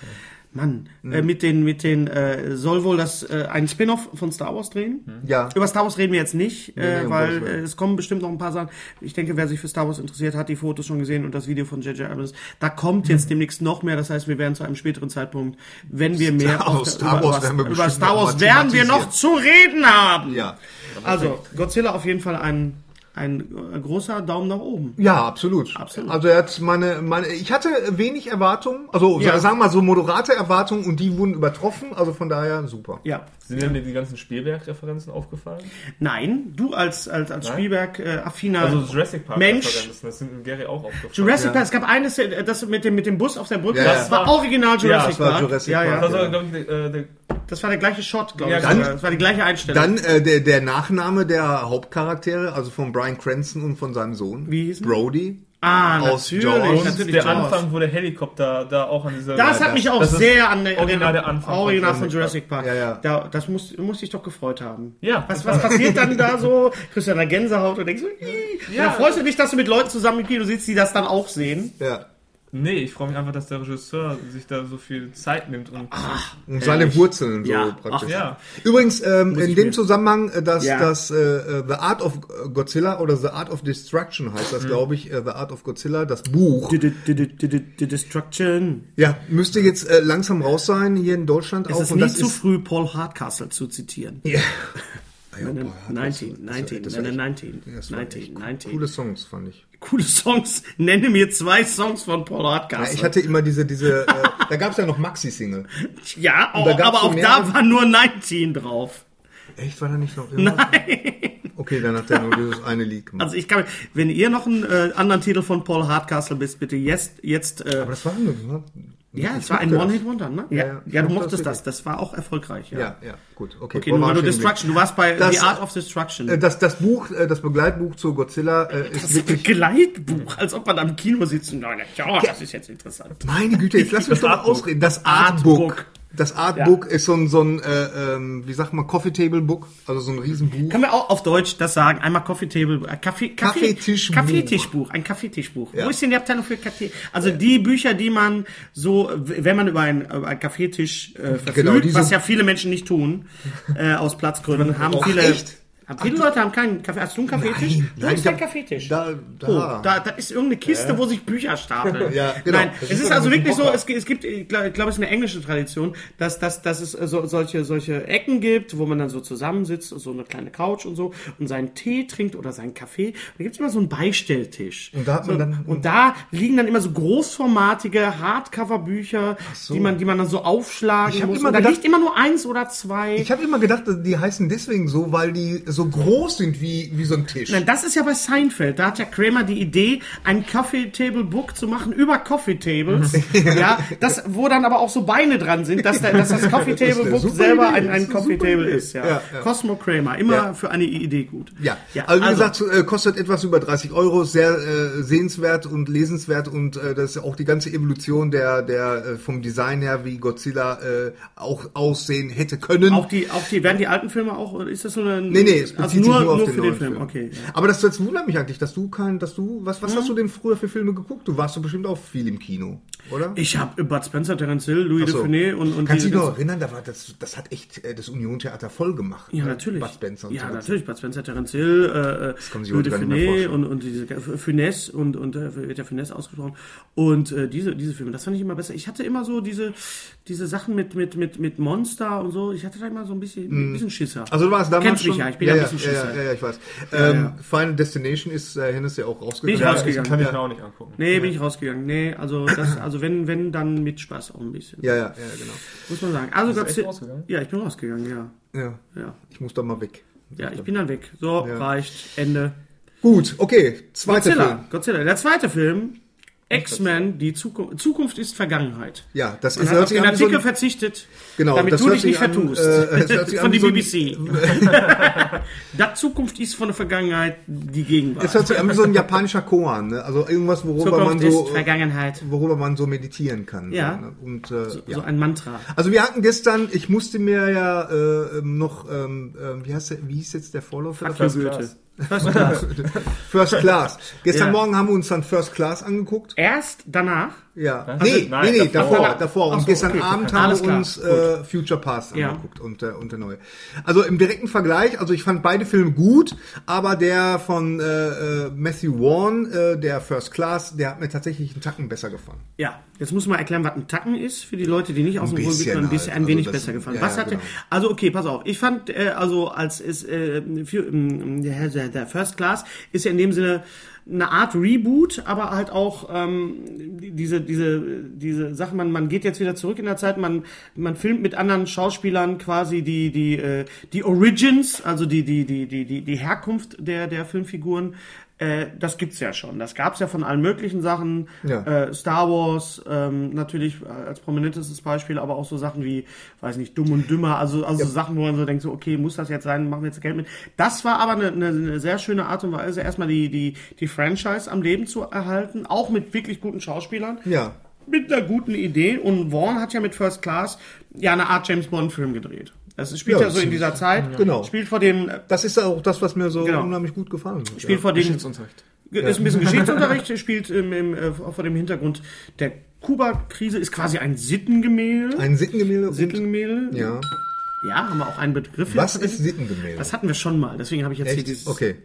Mann, äh, mit den, mit den, äh, soll wohl das äh, ein Spin-off von Star Wars drehen? Ja. Über Star Wars reden wir jetzt nicht, äh, nee, um weil äh, es kommen bestimmt noch ein paar Sachen. Ich denke, wer sich für Star Wars interessiert, hat die Fotos schon gesehen und das Video von J.J. Abrams. Da kommt jetzt demnächst noch mehr. Das heißt, wir werden zu einem späteren Zeitpunkt, wenn wir mehr Star Wars, Star über, Wars werden wir über, über bestimmt Star noch Wars werden wir noch zu reden haben. Ja. Also Godzilla auf jeden Fall ein ein äh, großer Daumen nach oben. Ja, absolut. Absolut. Also er hat meine, meine, ich hatte wenig Erwartungen, also Ja. sagen wir mal so moderate Erwartungen und die wurden übertroffen, also von daher super. Ja. Sind dir die ganzen Spielberg-Referenzen aufgefallen? Nein, du als als als? Spielberg-affiner Also Jurassic Park Mensch. Referenzen, das sind Gary auch aufgefallen. Jurassic Ja. Park, es gab eines, äh, das mit dem, mit dem Bus auf der Brücke, Ja, das ja. war original Jurassic das war Park. Jurassic ja, Park, ja. Das war, glaube ich, der, äh, der Das war der gleiche Shot, glaube Ja, ich. dann- das war die gleiche Einstellung. Dann äh, der, der Nachname der Hauptcharaktere, also von Brian Cranston und von seinem Sohn. Wie hießen? Brody. ah, aus natürlich, Jaws. und natürlich. der Jaws. Anfang, wo der Helikopter da auch an dieser... Das Ja, hat mich auch das sehr an der original an der Anfang von Original von Jurassic Jurassic Park. Ja, ja. Da, das muss, muss ich doch gefreut haben. Ja. Was, was passiert dann da so? Kriegst du dann Gänsehaut und denkst so, ja. Ja. Da freust du dich, dass du mit Leuten zusammen im Kino sitzt, die das dann auch sehen. Ja. Nee, ich freue mich einfach, dass der Regisseur sich da so viel Zeit nimmt und Und seine Wurzeln so Ja, praktisch. ach ja. Übrigens, ähm, in dem mir- Zusammenhang, äh, dass Ja. das äh, äh, The Art of Godzilla oder The Art of Destruction heißt Mhm. das, glaube ich, äh, The Art of Godzilla, das Buch. Die Destruction. Ja, müsste jetzt äh, langsam raus sein hier in Deutschland Es auch. ist und nie das zu ist, früh, Paul Hardcastle zu zitieren. Ja. 19, 19, das war echt- 19, das war 19, echt 19. Coole Songs, fand ich. Coole Songs. Nenne mir zwei Songs von Paul Ja, Hardcastle. ich hatte immer diese, diese, äh, da gab es ja noch Maxi-Single. Ja, auch, aber so auch da war nur 19 drauf. Echt, war da nicht noch irgendwas? Nein. Okay, dann hat er nur dieses eine Lied gemacht. Also ich kann, wenn ihr noch einen äh, anderen Titel von Paul Hardcastle bist, bitte jetzt, jetzt. Äh, Aber das war, das war Ja, es war ein One-Hit-Wonder, ne? Ja, Ja, ja, du mochte mochtest das das. Das war auch erfolgreich, ja. Ja, ja, gut. Okay, Okay, nur weil du Destruction, du warst bei Das- The Art of Destruction. Äh, Das, das Buch, äh, das Begleitbuch zu Godzilla äh, ist das wirklich... Geleitbuch, als ob man am Kino sitzt und ja, das ist jetzt interessant. Meine Güte, jetzt lass mich doch mal ausreden. Das Artbook. Artbook. Das Artbook ist so ein, so ein äh, ähm, wie sagt man, Coffee Table Book, also so ein Riesenbuch. Können wir auch auf Deutsch das sagen? Einmal Coffee Table, äh, Kaffee, Kaffee, Kaffeetischbuch. Kaffeetischbuch, ein Kaffeetischbuch. Ja. Wo ist denn die Abteilung für Kaffee? Also die Bücher, die man so, wenn man über einen, über einen Kaffeetisch äh, verfügt, Genau, was ja viele Menschen nicht tun, äh, aus Platzgründen, haben Och, viele. echt? Haben viele Leute haben keinen Kaffee. Hast du einen Kaffeetisch? Nein, Wo nein, dein hab- Kaffeetisch? Da, da. Oh, da, das ist irgendeine Kiste, wo sich Bücher stapeln. Ja, genau. Nein, Das es ist ist also wirklich so, es, es gibt, ich glaube, glaub, es ist eine englische Tradition, dass, dass, dass es äh, so, solche, solche Ecken gibt, wo man dann so zusammensitzt, so eine kleine Couch und so, und seinen Tee trinkt oder seinen Kaffee. Da gibt es immer so einen Beistelltisch. Und da hat man so, dann- und da liegen dann immer so großformatige Hardcover-Bücher, so. die, man, die man dann so aufschlagen muss. immer Und da gedacht- liegt immer nur eins oder zwei. Ich habe immer gedacht, die heißen deswegen so, weil die so groß sind wie, wie so ein Tisch. Nein, das ist ja bei Seinfeld. Da hat ja Kramer die Idee, ein Coffee Table Book zu machen über Coffee Tables. ja, das, wo dann aber auch so Beine dran sind, dass, der, dass das Coffee Table Book selber Idee. ein, ein Coffee Table Idee. ist. Ja. Ja, ja. Cosmo Kramer, immer Ja. für eine Idee gut. Ja, also wie gesagt, äh, kostet etwas über 30 Euro, sehr äh, sehenswert und lesenswert und äh, das ist auch die ganze Evolution der, der äh, vom Design her, wie Godzilla äh, auch aussehen hätte können. Auch die, auch die, werden die alten Filme auch, ist das so eine, nee, nee, es bezieht also sich nur, nur, auf nur den für den neuen Film, Film. okay. Ja. Aber das, das wundert mich eigentlich, dass du kein, dass du, was, was hast du denn früher für Filme geguckt? Du warst doch bestimmt auch viel im Kino, oder? Ich habe Bud Spencer, Terence Hill, Louis so. Dufournet und, und Kannst du dich noch erinnern, da war das, das hat echt äh, das Union-Theater voll gemacht. Ja, ne? natürlich. Bud Spencer und ja, so. natürlich. Bud Spencer, Terence Hill, äh, sich Louis vorstellen. und, und diese Finesse und, und äh, wird ja Finesse ausgesprochen. Und äh, diese, diese Filme, das fand ich immer besser. Ich hatte immer so diese, diese Sachen mit, mit, mit, mit Monster und so. Ich hatte da immer so ein bisschen, ein bisschen Schisser. Also du warst damals Kennst mich schon, ja, ich bin ja, ja, ein bisschen ja, Schisser. ja, ja, ich weiß. Ähm, ja. Final Destination ist äh, Hennes ja auch rausgekommen. Bin ich Ja, rausgegangen. das kann ich Ja. mir auch nicht angucken. Nee, bin ich rausgegangen. Nee, also das, also wenn, wenn, dann mit Spaß auch ein bisschen. Ja, ja, ja, genau. Muss man sagen. Also echt rausgegangen? Ja, ich bin rausgegangen, ja. Ja, Ja, ich muss da mal weg. ja ich bin dann weg. So, Ja. reicht. Ende. Gut, okay, zweiter Godzilla. Film. Godzilla. Der zweite Film, X-Men, die Zukunft, Zukunft ist Vergangenheit. Ja, das Man ist hat hört auf sich den wie so Artikel ein, verzichtet, Genau, damit das du hört dich nicht sich an, vertust. äh, es hört sich von die so BBC. das Zukunft ist von der Vergangenheit die Gegenwart. es hört sich an wie so ein japanischer Koan, ne? Also irgendwas, worüber man Zukunft so ist Vergangenheit. worüber man so meditieren kann. Ja. So, ne? Und äh, ja. So ein Mantra. Also wir hatten gestern, ich musste mir ja äh, noch, ähm, ähm, wie heißt der, wie hieß jetzt der Vorläufer? Fuck davon? First Class. First Class. Gestern Ja. Morgen haben wir uns dann First Class angeguckt. Erst danach. Ja. Was? Nee, Nein, nee, nee, davor, davor. davor. Und so, gestern okay. Abend haben wir uns äh, Future Past Ja. angeguckt und, äh, und der neue. Also im direkten Vergleich, also ich fand beide Filme gut, aber der von äh, äh, Matthew Vaughn, äh, der First Class, der hat mir tatsächlich einen Tacken besser gefallen. Ja, jetzt muss man erklären, was ein Tacken ist für die Leute, die nicht aus dem Ruhrgebiet kommen, ein bisschen halt. ein Also wenig das- besser gefallen. ja, Was hatte, genau. also okay, pass auf. Ich fand äh, also als ist äh, für, der der First Class ist ja in dem Sinne eine Art Reboot, aber halt auch ähm, diese diese diese Sache. Man man geht jetzt wieder zurück in der Zeit. Man man filmt mit anderen Schauspielern quasi die die äh, die Origins, also die die die die die die Herkunft der der Filmfiguren. Äh, das gibt's ja schon. Das gab's ja von allen möglichen Sachen. Ja. Äh, Star Wars ähm, natürlich als prominentestes Beispiel, aber auch so Sachen wie, weiß nicht, Dumm und Dümmer, also, also so Sachen, wo man so denkt, so, okay, muss das jetzt sein, machen wir jetzt Geld mit. Das war aber eine, eine, eine sehr schöne Art und Weise, erstmal die, die, die Franchise am Leben zu erhalten, auch mit wirklich guten Schauspielern. Ja. Mit einer guten Idee. Und Vaughn hat ja mit First Class ja eine Art James Bond-Film gedreht. Das spielt Ja, ja, so in dieser Zeit. Genau. Spielt vor dem, Das ist auch das, was mir so Genau. unheimlich gut gefallen hat. spielt ja. vor dem, Geschichtsunterricht. ist ein bisschen Geschichtsunterricht, spielt im, im, äh, vor dem Hintergrund der Kuba-Krise, ist quasi ein Sittengemälde. Ein Sittengemälde. und- Sittengemälde. Ja. Ja, haben wir auch einen Begriff. Was ist Sittengemälde? Das hatten wir schon mal, deswegen habe ich jetzt hier Echt? dieses Okay.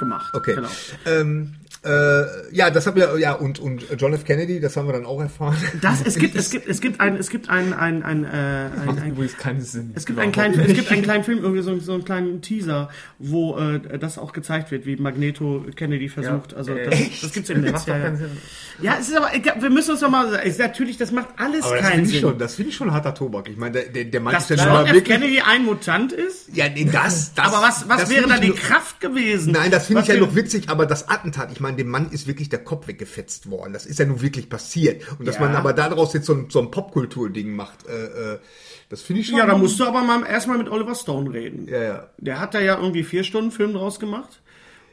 Gemacht. Okay. Genau. Ähm, äh, ja, das haben wir, ja, und, und John F. Kennedy, das haben wir dann auch erfahren. Das, es gibt, es gibt, es gibt ein, es gibt ein, ein, ein, äh, ein, Macht ein übrigens keinen Sinn. es gibt einen kleinen, es gibt einen kleinen Film, irgendwie so, so einen kleinen Teaser, wo äh, das auch gezeigt wird, wie Magneto Kennedy versucht. Ja. also Äh, das, das gibt's im Netz. Ja, ja. ja, es ist aber, wir müssen uns doch mal, ist natürlich, das macht alles Aber das keinen finde ich Sinn. schon, das finde ich schon harter Tobak. Ich meine, der, der, der Mann Dass ist ja John schon F. Kennedy ein Mutant ist? Ja, nee, das, das. Aber was, was das wäre finde da ich die Kraft gewesen? Nein, das finde ich ja noch witzig, aber das Attentat, ich meine, dem Mann ist wirklich der Kopf weggefetzt worden. Das ist ja nun wirklich passiert. Und dass Ja. man aber daraus jetzt so ein, so ein Popkultur-Ding macht, äh, äh, das finde ich schon. Ja, da musst du aber mal erstmal mit Oliver Stone reden. Ja, ja. Der hat da ja irgendwie vier Stunden Film draus gemacht.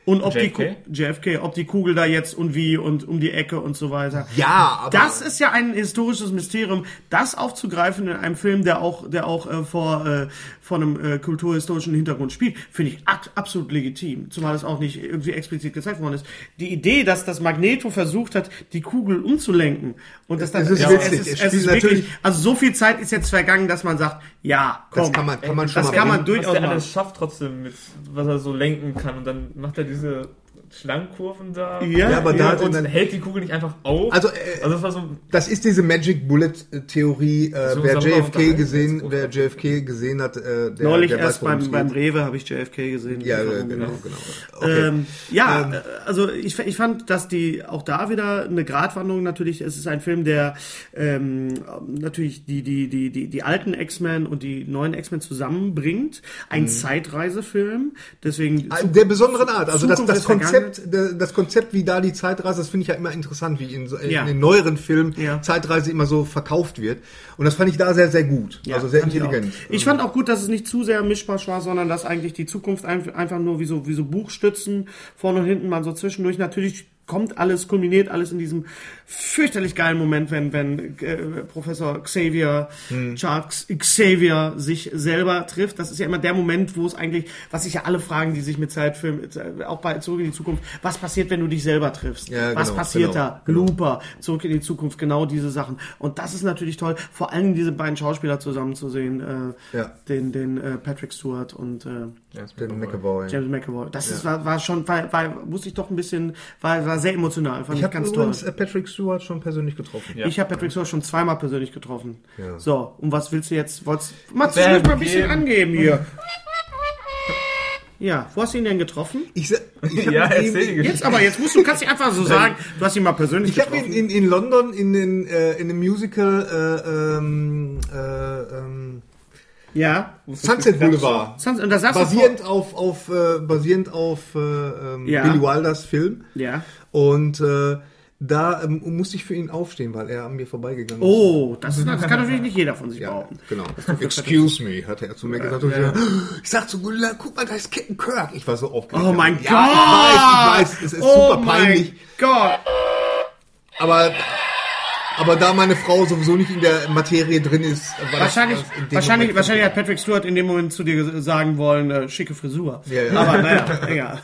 Und ob die JFK? Ku- JFK, ob die Kugel da jetzt und wie und um die Ecke und so weiter. Ja, aber- das ist ja ein historisches Mysterium, das aufzugreifen in einem Film, der auch, der auch äh, vor äh, vor einem äh, kulturhistorischen Hintergrund spielt, finde ich ab, absolut legitim. Zumal es auch nicht irgendwie explizit gezeigt worden ist. Die Idee, dass das Magneto versucht hat, die Kugel umzulenken und dass dann Es ist ja, witzig. es ist, es ist wirklich, natürlich- also so viel Zeit ist jetzt vergangen, dass man sagt, ja, komm, Das kann man, kann man schon das mal kann man bringen. was durchaus der machen. alles schafft trotzdem, mit, was er so lenken kann. Und dann macht er diese diese Schlangenkurven da. Ja, Ja, aber da hat und dann- hält die Kugel nicht einfach auf. Also, äh, also das war so. Das ist diese Magic Bullet Theorie. Äh, So, wer JFK gesehen, wer JFK gesehen hat, äh, der, Neulich der erst weiß, beim, beim. Rewe habe ich JFK gesehen. Ja, Warum ja, genau, genau. Okay. Ähm, ja, äh, also ich, ich fand, dass die auch da wieder eine Gratwanderung natürlich, es ist ein Film, der ähm, natürlich die, die, die, die, die alten X-Men und die neuen X-Men zusammenbringt. Ein Zeitreisefilm, deswegen Ah, Der besonderen Art, also das, Zukunft das Vergangenheit. Konzept, das Konzept, wie da die Zeitreise, das finde ich ja immer interessant, wie in, so- in Ja. den neueren Filmen Ja. Zeitreise immer so verkauft wird. Und das fand ich da sehr, sehr gut. Ja, also sehr ich intelligent. auch. Ich fand auch gut, dass es nicht zu sehr mischbar war, sondern dass eigentlich die Zukunft ein- einfach nur wie so, wie so Buchstützen vorne und hinten mal so zwischendurch. Natürlich kommt alles, kulminiert alles in diesem fürchterlich geilen Moment, wenn, wenn äh, Professor Xavier, Hm. Charles Xavier sich selber trifft. Das ist ja immer der Moment, wo es eigentlich, was sich ja alle fragen, die sich mit Zeitfilm, äh, auch bei Zurück in die Zukunft, was passiert, wenn du dich selber triffst? Ja, was genau, passiert genau, da? genau. Looper, Zurück in die Zukunft, genau diese Sachen. Und das ist natürlich toll, vor allem diese beiden Schauspieler zusammen zu sehen, äh, Ja. den, den äh, Patrick Stewart und äh, Den McAvoy. James McAvoy. Das ist, war, war schon, war, war, musste ich doch ein bisschen, war, war sehr emotional, fand Ich ich, habe ganz übrigens toll. äh, Patrick Stewart schon persönlich getroffen. Ja. Ich habe Patrick Stewart schon zweimal persönlich getroffen. Ja. So, und was willst du jetzt? Wolltest, Bam, zwischendurch mal ein bisschen geben. angeben hier. Ja, wo hast du ihn denn getroffen? Ich, ich Ja, ihn- erzähl die Jetzt aber, jetzt musst du, kannst nicht einfach so sagen, du hast ihn mal persönlich Ich habe ihn getroffen. in, in London in, den, äh, in dem Musical äh, ähm, äh, ähm, ja. Sunset Boulevard. Sonst- Und da saß er Basierend auf, auf, äh, basierend auf äh, ähm, Ja. Billy Wilders Film. ja. Und äh, da ähm, musste ich für ihn aufstehen, weil er an mir vorbeigegangen ist. Oh, das, ist, das kann natürlich nicht jeder von sich Ja, behaupten. genau. Excuse me, hat er zu mir gesagt. Und ich, ich sag zu Gula, guck mal, da ist Captain Kirk. Ich war so aufgeregt. Oh mein ja, Gott! Ich weiß, ich weiß, es ist oh super peinlich. mein Gott! Aber, aber da meine Frau sowieso nicht in der Materie drin ist, war Wahrscheinlich, das in dem wahrscheinlich, wahrscheinlich hat Patrick Stewart in dem Moment zu dir sagen wollen, äh, schicke Frisur. Ja, ja. Aber naja, egal.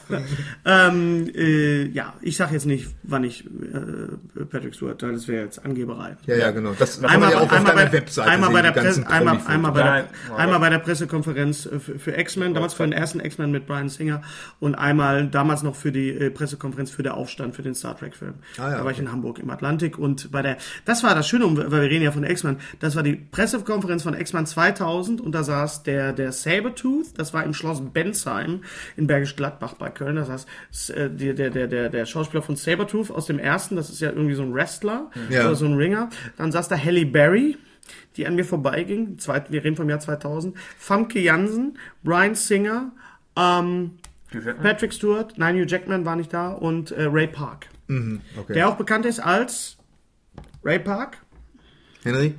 ähm, äh, ja, ich sag jetzt nicht, wann ich äh, Patrick Stewart, weil das wäre jetzt Angeberei. Ja, ja, genau. Das kann Einmal, ja auch auf einmal, deiner bei, Webseite einmal, sehen, bei der Presse, einmal, einmal, bei der, Nein. einmal bei der Pressekonferenz äh, für, für X-Men, damals für den ersten X-Men mit Brian Singer und einmal damals noch für die äh, Pressekonferenz für der Aufstand für den Star Trek-Film. Ah, ja, da war ich okay. in Hamburg im Atlantik und bei der, das war das Schöne, weil wir reden ja von X-Men, das war die Pressekonferenz von X-Men 2000 und da saß der, der Sabertooth, das war im Schloss Bensheim in Bergisch Gladbach bei Köln, das heißt, äh, der, der, der, der, der Schauspieler von Sabertooth aus dem ersten, das ist ja irgendwie so ein Wrestler, Ja. oder so ein Ringer, dann saß da Halle Berry, die an mir vorbeiging, zweit, wir reden vom Jahr 2000, Famke Jansen, Brian Singer, ähm, Patrick Stewart, nein, Hugh Jackman war nicht da und äh, Ray Park. Okay. Der auch bekannt ist als Ray Park, Henry?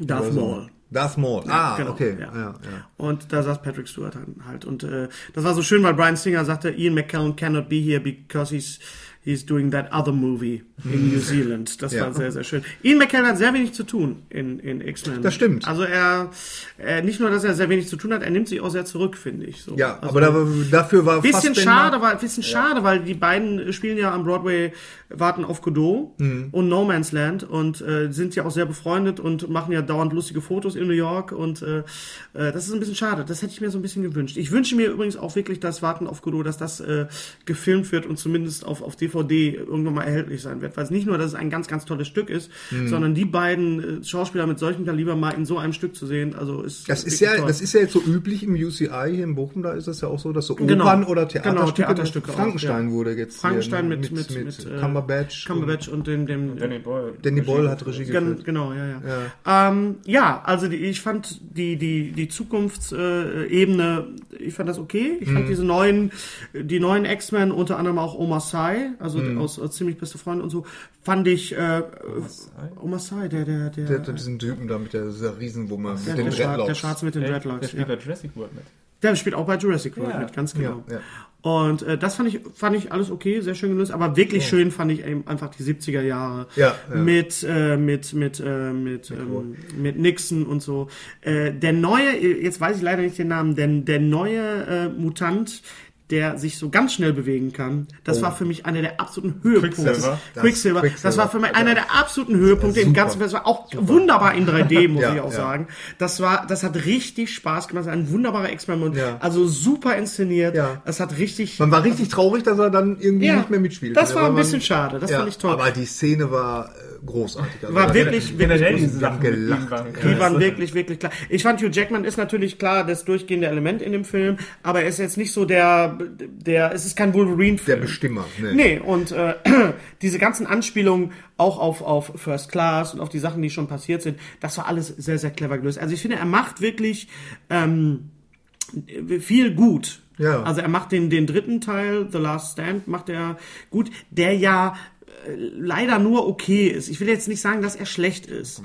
Darth Maul. Darth Maul. Ah, genau, okay. ja. Ja. Ja, Und da saß Patrick Stewart halt. Und äh, das war so schön, weil Brian Singer sagte, Ian McKellen cannot be here because he's he's doing that other movie in New Zealand. Das Ja. war sehr, sehr schön. Ian McKellen hat sehr wenig zu tun in, in X-Men. Das stimmt. Also er, äh, nicht nur, dass er sehr wenig zu tun hat, er nimmt sich auch sehr zurück, finde ich. So. ja also, aber da, dafür war Bisschen schade, weil, bisschen schade, weil die beiden spielen ja am Broadway Warten auf Godot Mhm. und No Man's Land und äh, sind ja auch sehr befreundet und machen ja dauernd lustige Fotos in New York und äh, äh, das ist ein bisschen schade. Das hätte ich mir so ein bisschen gewünscht. Ich wünsche mir übrigens auch wirklich, dass Warten auf Godot, dass das äh, gefilmt wird und zumindest auf, auf DVD DVD irgendwann mal erhältlich sein wird. Weil es nicht nur, dass es ein ganz, ganz tolles Stück ist, sondern die beiden äh, Schauspieler mit solchem Kaliber mal in so einem Stück zu sehen, also ist Das ist ja, toll. das ist ja jetzt so üblich im UCI hier in Bochum, da ist es ja auch so, dass so Opern Genau. oder Genau, Theaterstücke, Theaterstücke auch, Frankenstein ja. wurde jetzt Frankenstein hier, mit, ne, mit, mit, äh, Cumberbatch. Cumberbatch und dem, dem Danny Boyle. Danny Boyle hat Regie geführt. genau, ja, ja. Ja, ähm, ja also die, ich fand die, die, die Zukunftsebene, äh, ich fand das okay. Ich Mhm. fand diese neuen, die neuen X-Men, unter anderem auch Omar Sy, also Mhm. aus, aus ziemlich beste Freunde und so, fand ich äh, Omar Sy, der, der, der, Der, der, diesen Typen da mit der, dieser Riesenwumme, mit der, den der, Schwarz, der Dreadlocks. Schwarze mit den Der, der Dreadlocks. spielt Ja. bei Jurassic World mit. Der spielt auch bei Jurassic World Ja. mit, ganz genau. Ja, ja. Und äh, das fand ich, fand ich alles okay, sehr schön gelöst. Aber wirklich schön fand ich eben einfach die 70er Jahre Ja, ja. mit äh, mit mit äh, mit ähm, mit Nixon und so. Äh, der neue, jetzt weiß ich leider nicht den Namen, denn der neue äh, Mutant, der sich so ganz schnell bewegen kann, das war für mich einer der absoluten Höhepunkte. Quicksilver. Das, Quicksilver. Das Das war für mich einer der absoluten Höhepunkte im Super. ganzen. Das war auch wunderbar in 3D, muss Ja, ich auch ja. sagen. Das war, das hat richtig Spaß gemacht. Ein wunderbarer Experiment. Ja. Also super inszeniert. Ja. Es hat richtig. Man war richtig traurig, dass er dann irgendwie Ja, nicht mehr mitspielt. das war ein man- bisschen schade. Das ja, fand ich toll. Aber die Szene war äh, großartig. Also War da- wirklich, Generell wirklich diese Sachen gelacht. waren Die waren wirklich, wirklich klar. Ich fand Hugh Jackman ist natürlich klar das durchgehende Element in dem Film, aber er ist jetzt nicht so der, der, es ist kein Der Wolverine-Film. Bestimmer. Ne. Nee, und äh, diese ganzen Anspielungen auch auf, auf First Class und auf die Sachen, die schon passiert sind, das war alles sehr, sehr clever gelöst. Also ich finde, er macht wirklich ähm, viel gut. Ja. Also er macht den, den dritten Teil, The Last Stand, macht er gut, der ja äh, leider nur okay ist. Ich will jetzt nicht sagen, dass er schlecht ist.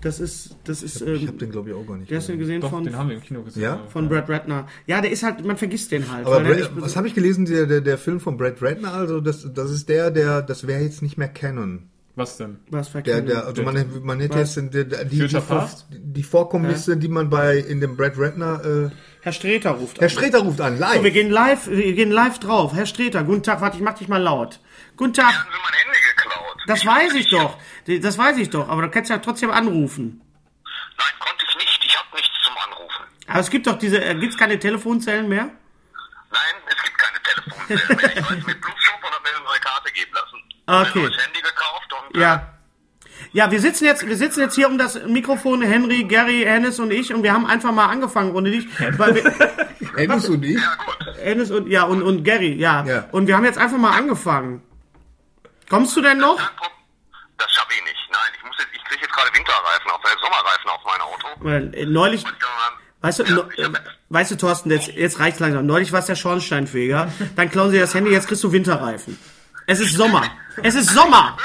Das ist, das ist, Ich ähm, habe den, glaube ich, auch gar nicht der hast du gesehen. Doch, von, den haben wir im Kino gesehen. Ja? von Brad Ratner. Ja, der ist halt, man vergisst den halt. Aber weil er Brad, was habe ich gelesen, der, der, der Film von Brad Ratner, also das, das ist der, der, das wäre jetzt nicht mehr Canon. Was denn? was Der, verkennen. der, also man, man hätte Was? jetzt die, die, die, Vorkommnisse, die man bei in dem Brad Ratner, äh, Herr Streter ruft Herr an. Streter ruft an, live. So, wir gehen live, wir gehen live drauf. Herr Streter, guten Tag, warte, ich mach dich mal laut. Guten Tag, haben sie mein Handy geklaut. Das weiß ich doch. Das weiß ich doch, aber du kannst ja trotzdem anrufen. Nein, konnte ich nicht. Ich habe nichts zum Anrufen. Aber es gibt doch diese, äh, gibt's keine Telefonzellen mehr? Nein, es gibt keine Telefonzelle mehr. Ich jetzt mit Blutshop und habe mir eine neue Karte geben lassen. Okay. Ich habe ein Handy gekauft und Ja. Ja, wir sitzen jetzt, wir sitzen jetzt hier um das Mikrofon, Henry, Gary, Hennis und ich, und wir haben einfach mal angefangen ohne dich. Weil wir, Hennis und ich. äh, ja gut. Hennis und, ja, und, und Gary, ja. Ja. Und wir haben jetzt einfach mal angefangen. Kommst du denn noch? Das schaffe ich nicht. Nein, ich muss jetzt, ich kriege jetzt gerade Winterreifen auf, äh, Sommerreifen auf mein Auto. Weil, äh, neulich, Weißt du, Ja, no, äh, weißt du, Thorsten, jetzt, jetzt reicht's langsam. Neulich war es der Schornsteinfeger, dann klauen sie das Handy, jetzt kriegst du Winterreifen. Es ist Sommer. Es ist Sommer.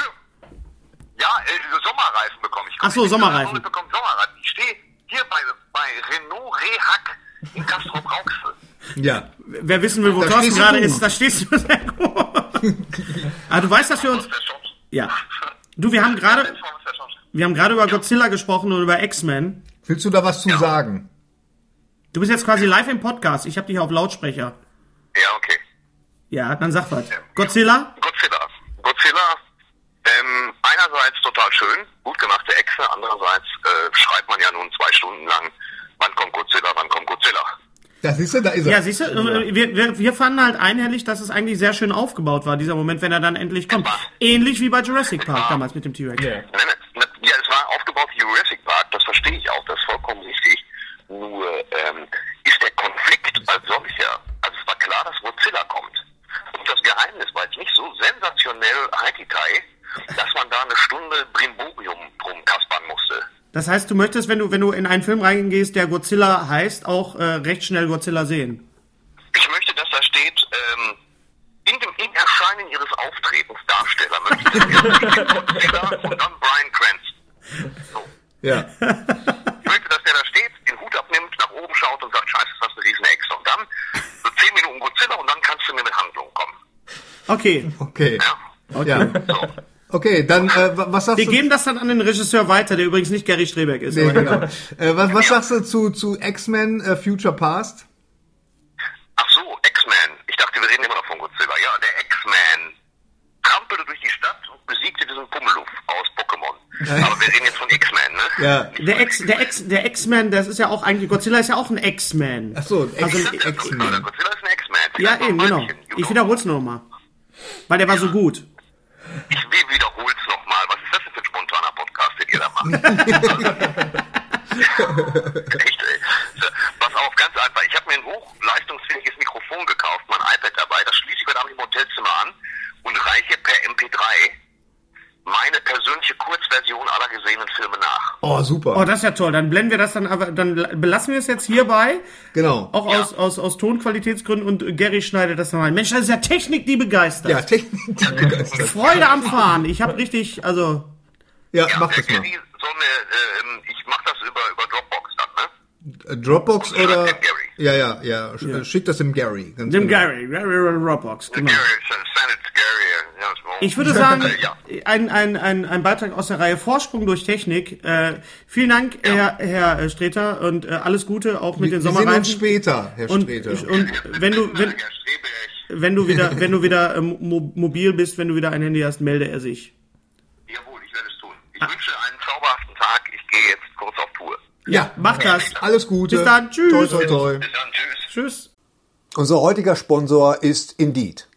Ja, äh, Sommerreifen bekomme ich. Ach so, Sommerreifen. Ich bekomme Sommerreifen. Ich stehe hier bei, bei Renault Rehack in Castro Brauxel. Ja. Wer wissen will, wo Da Thorsten gerade ist, da stehst du sehr gut. ah, du weißt, dass wir uns, ja. Du, wir haben gerade, wir haben gerade über Godzilla gesprochen und über X-Men. Willst du da was zu sagen? Du bist jetzt quasi live im Podcast. Ich habe dich auf Lautsprecher. Ja, okay. Ja, dann sag was. Godzilla? Godzilla. Godzilla, ähm, einerseits total schön, gut gemachte Echse, andererseits äh, schreibt man ja nun zwei Stunden lang, wann kommt Godzilla, wann kommt Godzilla. Da siehst du, da ist er. Ja, siehst du, äh, wir, wir, wir fanden halt einhellig, dass es eigentlich sehr schön aufgebaut war, dieser Moment, wenn er dann endlich kommt. Ähnlich wie bei Jurassic Park damals mit dem T-Rex. Ja. Nein, nein, nein, ja, es war aufgebaut wie Jurassic Park, das verstehe ich auch, das ist vollkommen richtig. Nur ähm, ist der Konflikt als solcher, also es war klar, dass Godzilla kommt. Und das Geheimnis war jetzt nicht so sensationell Haititai, dass man da eine Stunde Das heißt, du möchtest, wenn du, wenn du in einen Film reingehst, der Godzilla heißt, auch äh, recht schnell Godzilla sehen. Ich möchte, dass da steht, ähm, in dem im Erscheinen ihres Auftretens Darsteller möchte Godzilla und dann Brian Cranston. So. Ja. Ich möchte, dass der da steht, den Hut abnimmt, nach oben schaut und sagt, scheiße, ist das eine riesen Echse. Und dann so zehn Minuten Godzilla und dann kannst du mir mit Handlung kommen. Okay. Okay. Ja? Ja. Okay, dann, äh, wa- was sagst Wir du? geben das dann an den Regisseur weiter, der übrigens nicht Gary Strebeck ist. Nee, aber- genau. äh, was, was sagst du zu, zu X-Men äh, Future Past? Ach so, X-Man. Ich dachte, wir reden immer noch von Godzilla. Ja, der X-Man trampelte durch die Stadt und besiegte diesen Pummeluff aus Pokémon. Aber wir reden jetzt von X-Man, ne? Ja. Der X, der X, der X-Man, das ist ja auch eigentlich, Godzilla ist ja auch ein X-Man. Ach so, Also, X- Oder X-Men. Godzilla ist ein X-Man. Ja, eben, ein genau. Ich know. wiederhol's nochmal. Weil der war so gut. Ich will wiederhol's nochmal. Was ist das denn für ein spontaner Podcast, den ihr da macht? Echt, ey. Pass auf, ganz einfach. Ich habe mir ein hochleistungsfähiges Mikrofon gekauft, mein iPad dabei. Das schließe ich heute Abend im Hotelzimmer an und reiche per MP3 meine persönliche Kurzversion aller gesehenen Filme nach. Oh, super. Oh, das ist ja toll. Dann blenden wir das dann, aber dann belassen wir es jetzt hierbei. genau. Auch aus, aus, aus Tonqualitätsgründen und Gary schneidet das noch rein. Mensch, das ist ja Technik, die begeistert. Ja, Technik. begeistert. Freude am Fahren. Ich habe richtig, also. Ja, Ja, mach das mal. Soll mir, ähm, ich mach das über, über? Äh, Dropbox Ja, oder? Gary. Ja, ja, ja. Sch- Schick das dem Gary. Ganz Dem genau. Gary, Gary genau. Gary. Ja, so. Ich würde sagen, Äh, ja. ein, ein, ein, ein Beitrag aus der Reihe Vorsprung durch Technik. Äh, vielen Dank, Herr, Herr äh, Streter, und äh, alles Gute auch mit Wir den sehen uns Sommerreifen. später, Herr Und, Streter. und wenn du, wenn, wenn du wieder, wenn du wieder ähm, mo mobil bist, wenn du wieder ein Handy hast, melde er sich. Jawohl, ich werde es tun. Ich wünsche einen zauberhaften Tag. Ich gehe jetzt kurz auf Tour. Ja, Mach das. alles Gute. Bis dann. Tschüss. Toi, toi, toi. Bis dann, tschüss. Tschüss. Unser heutiger Sponsor ist Indeed.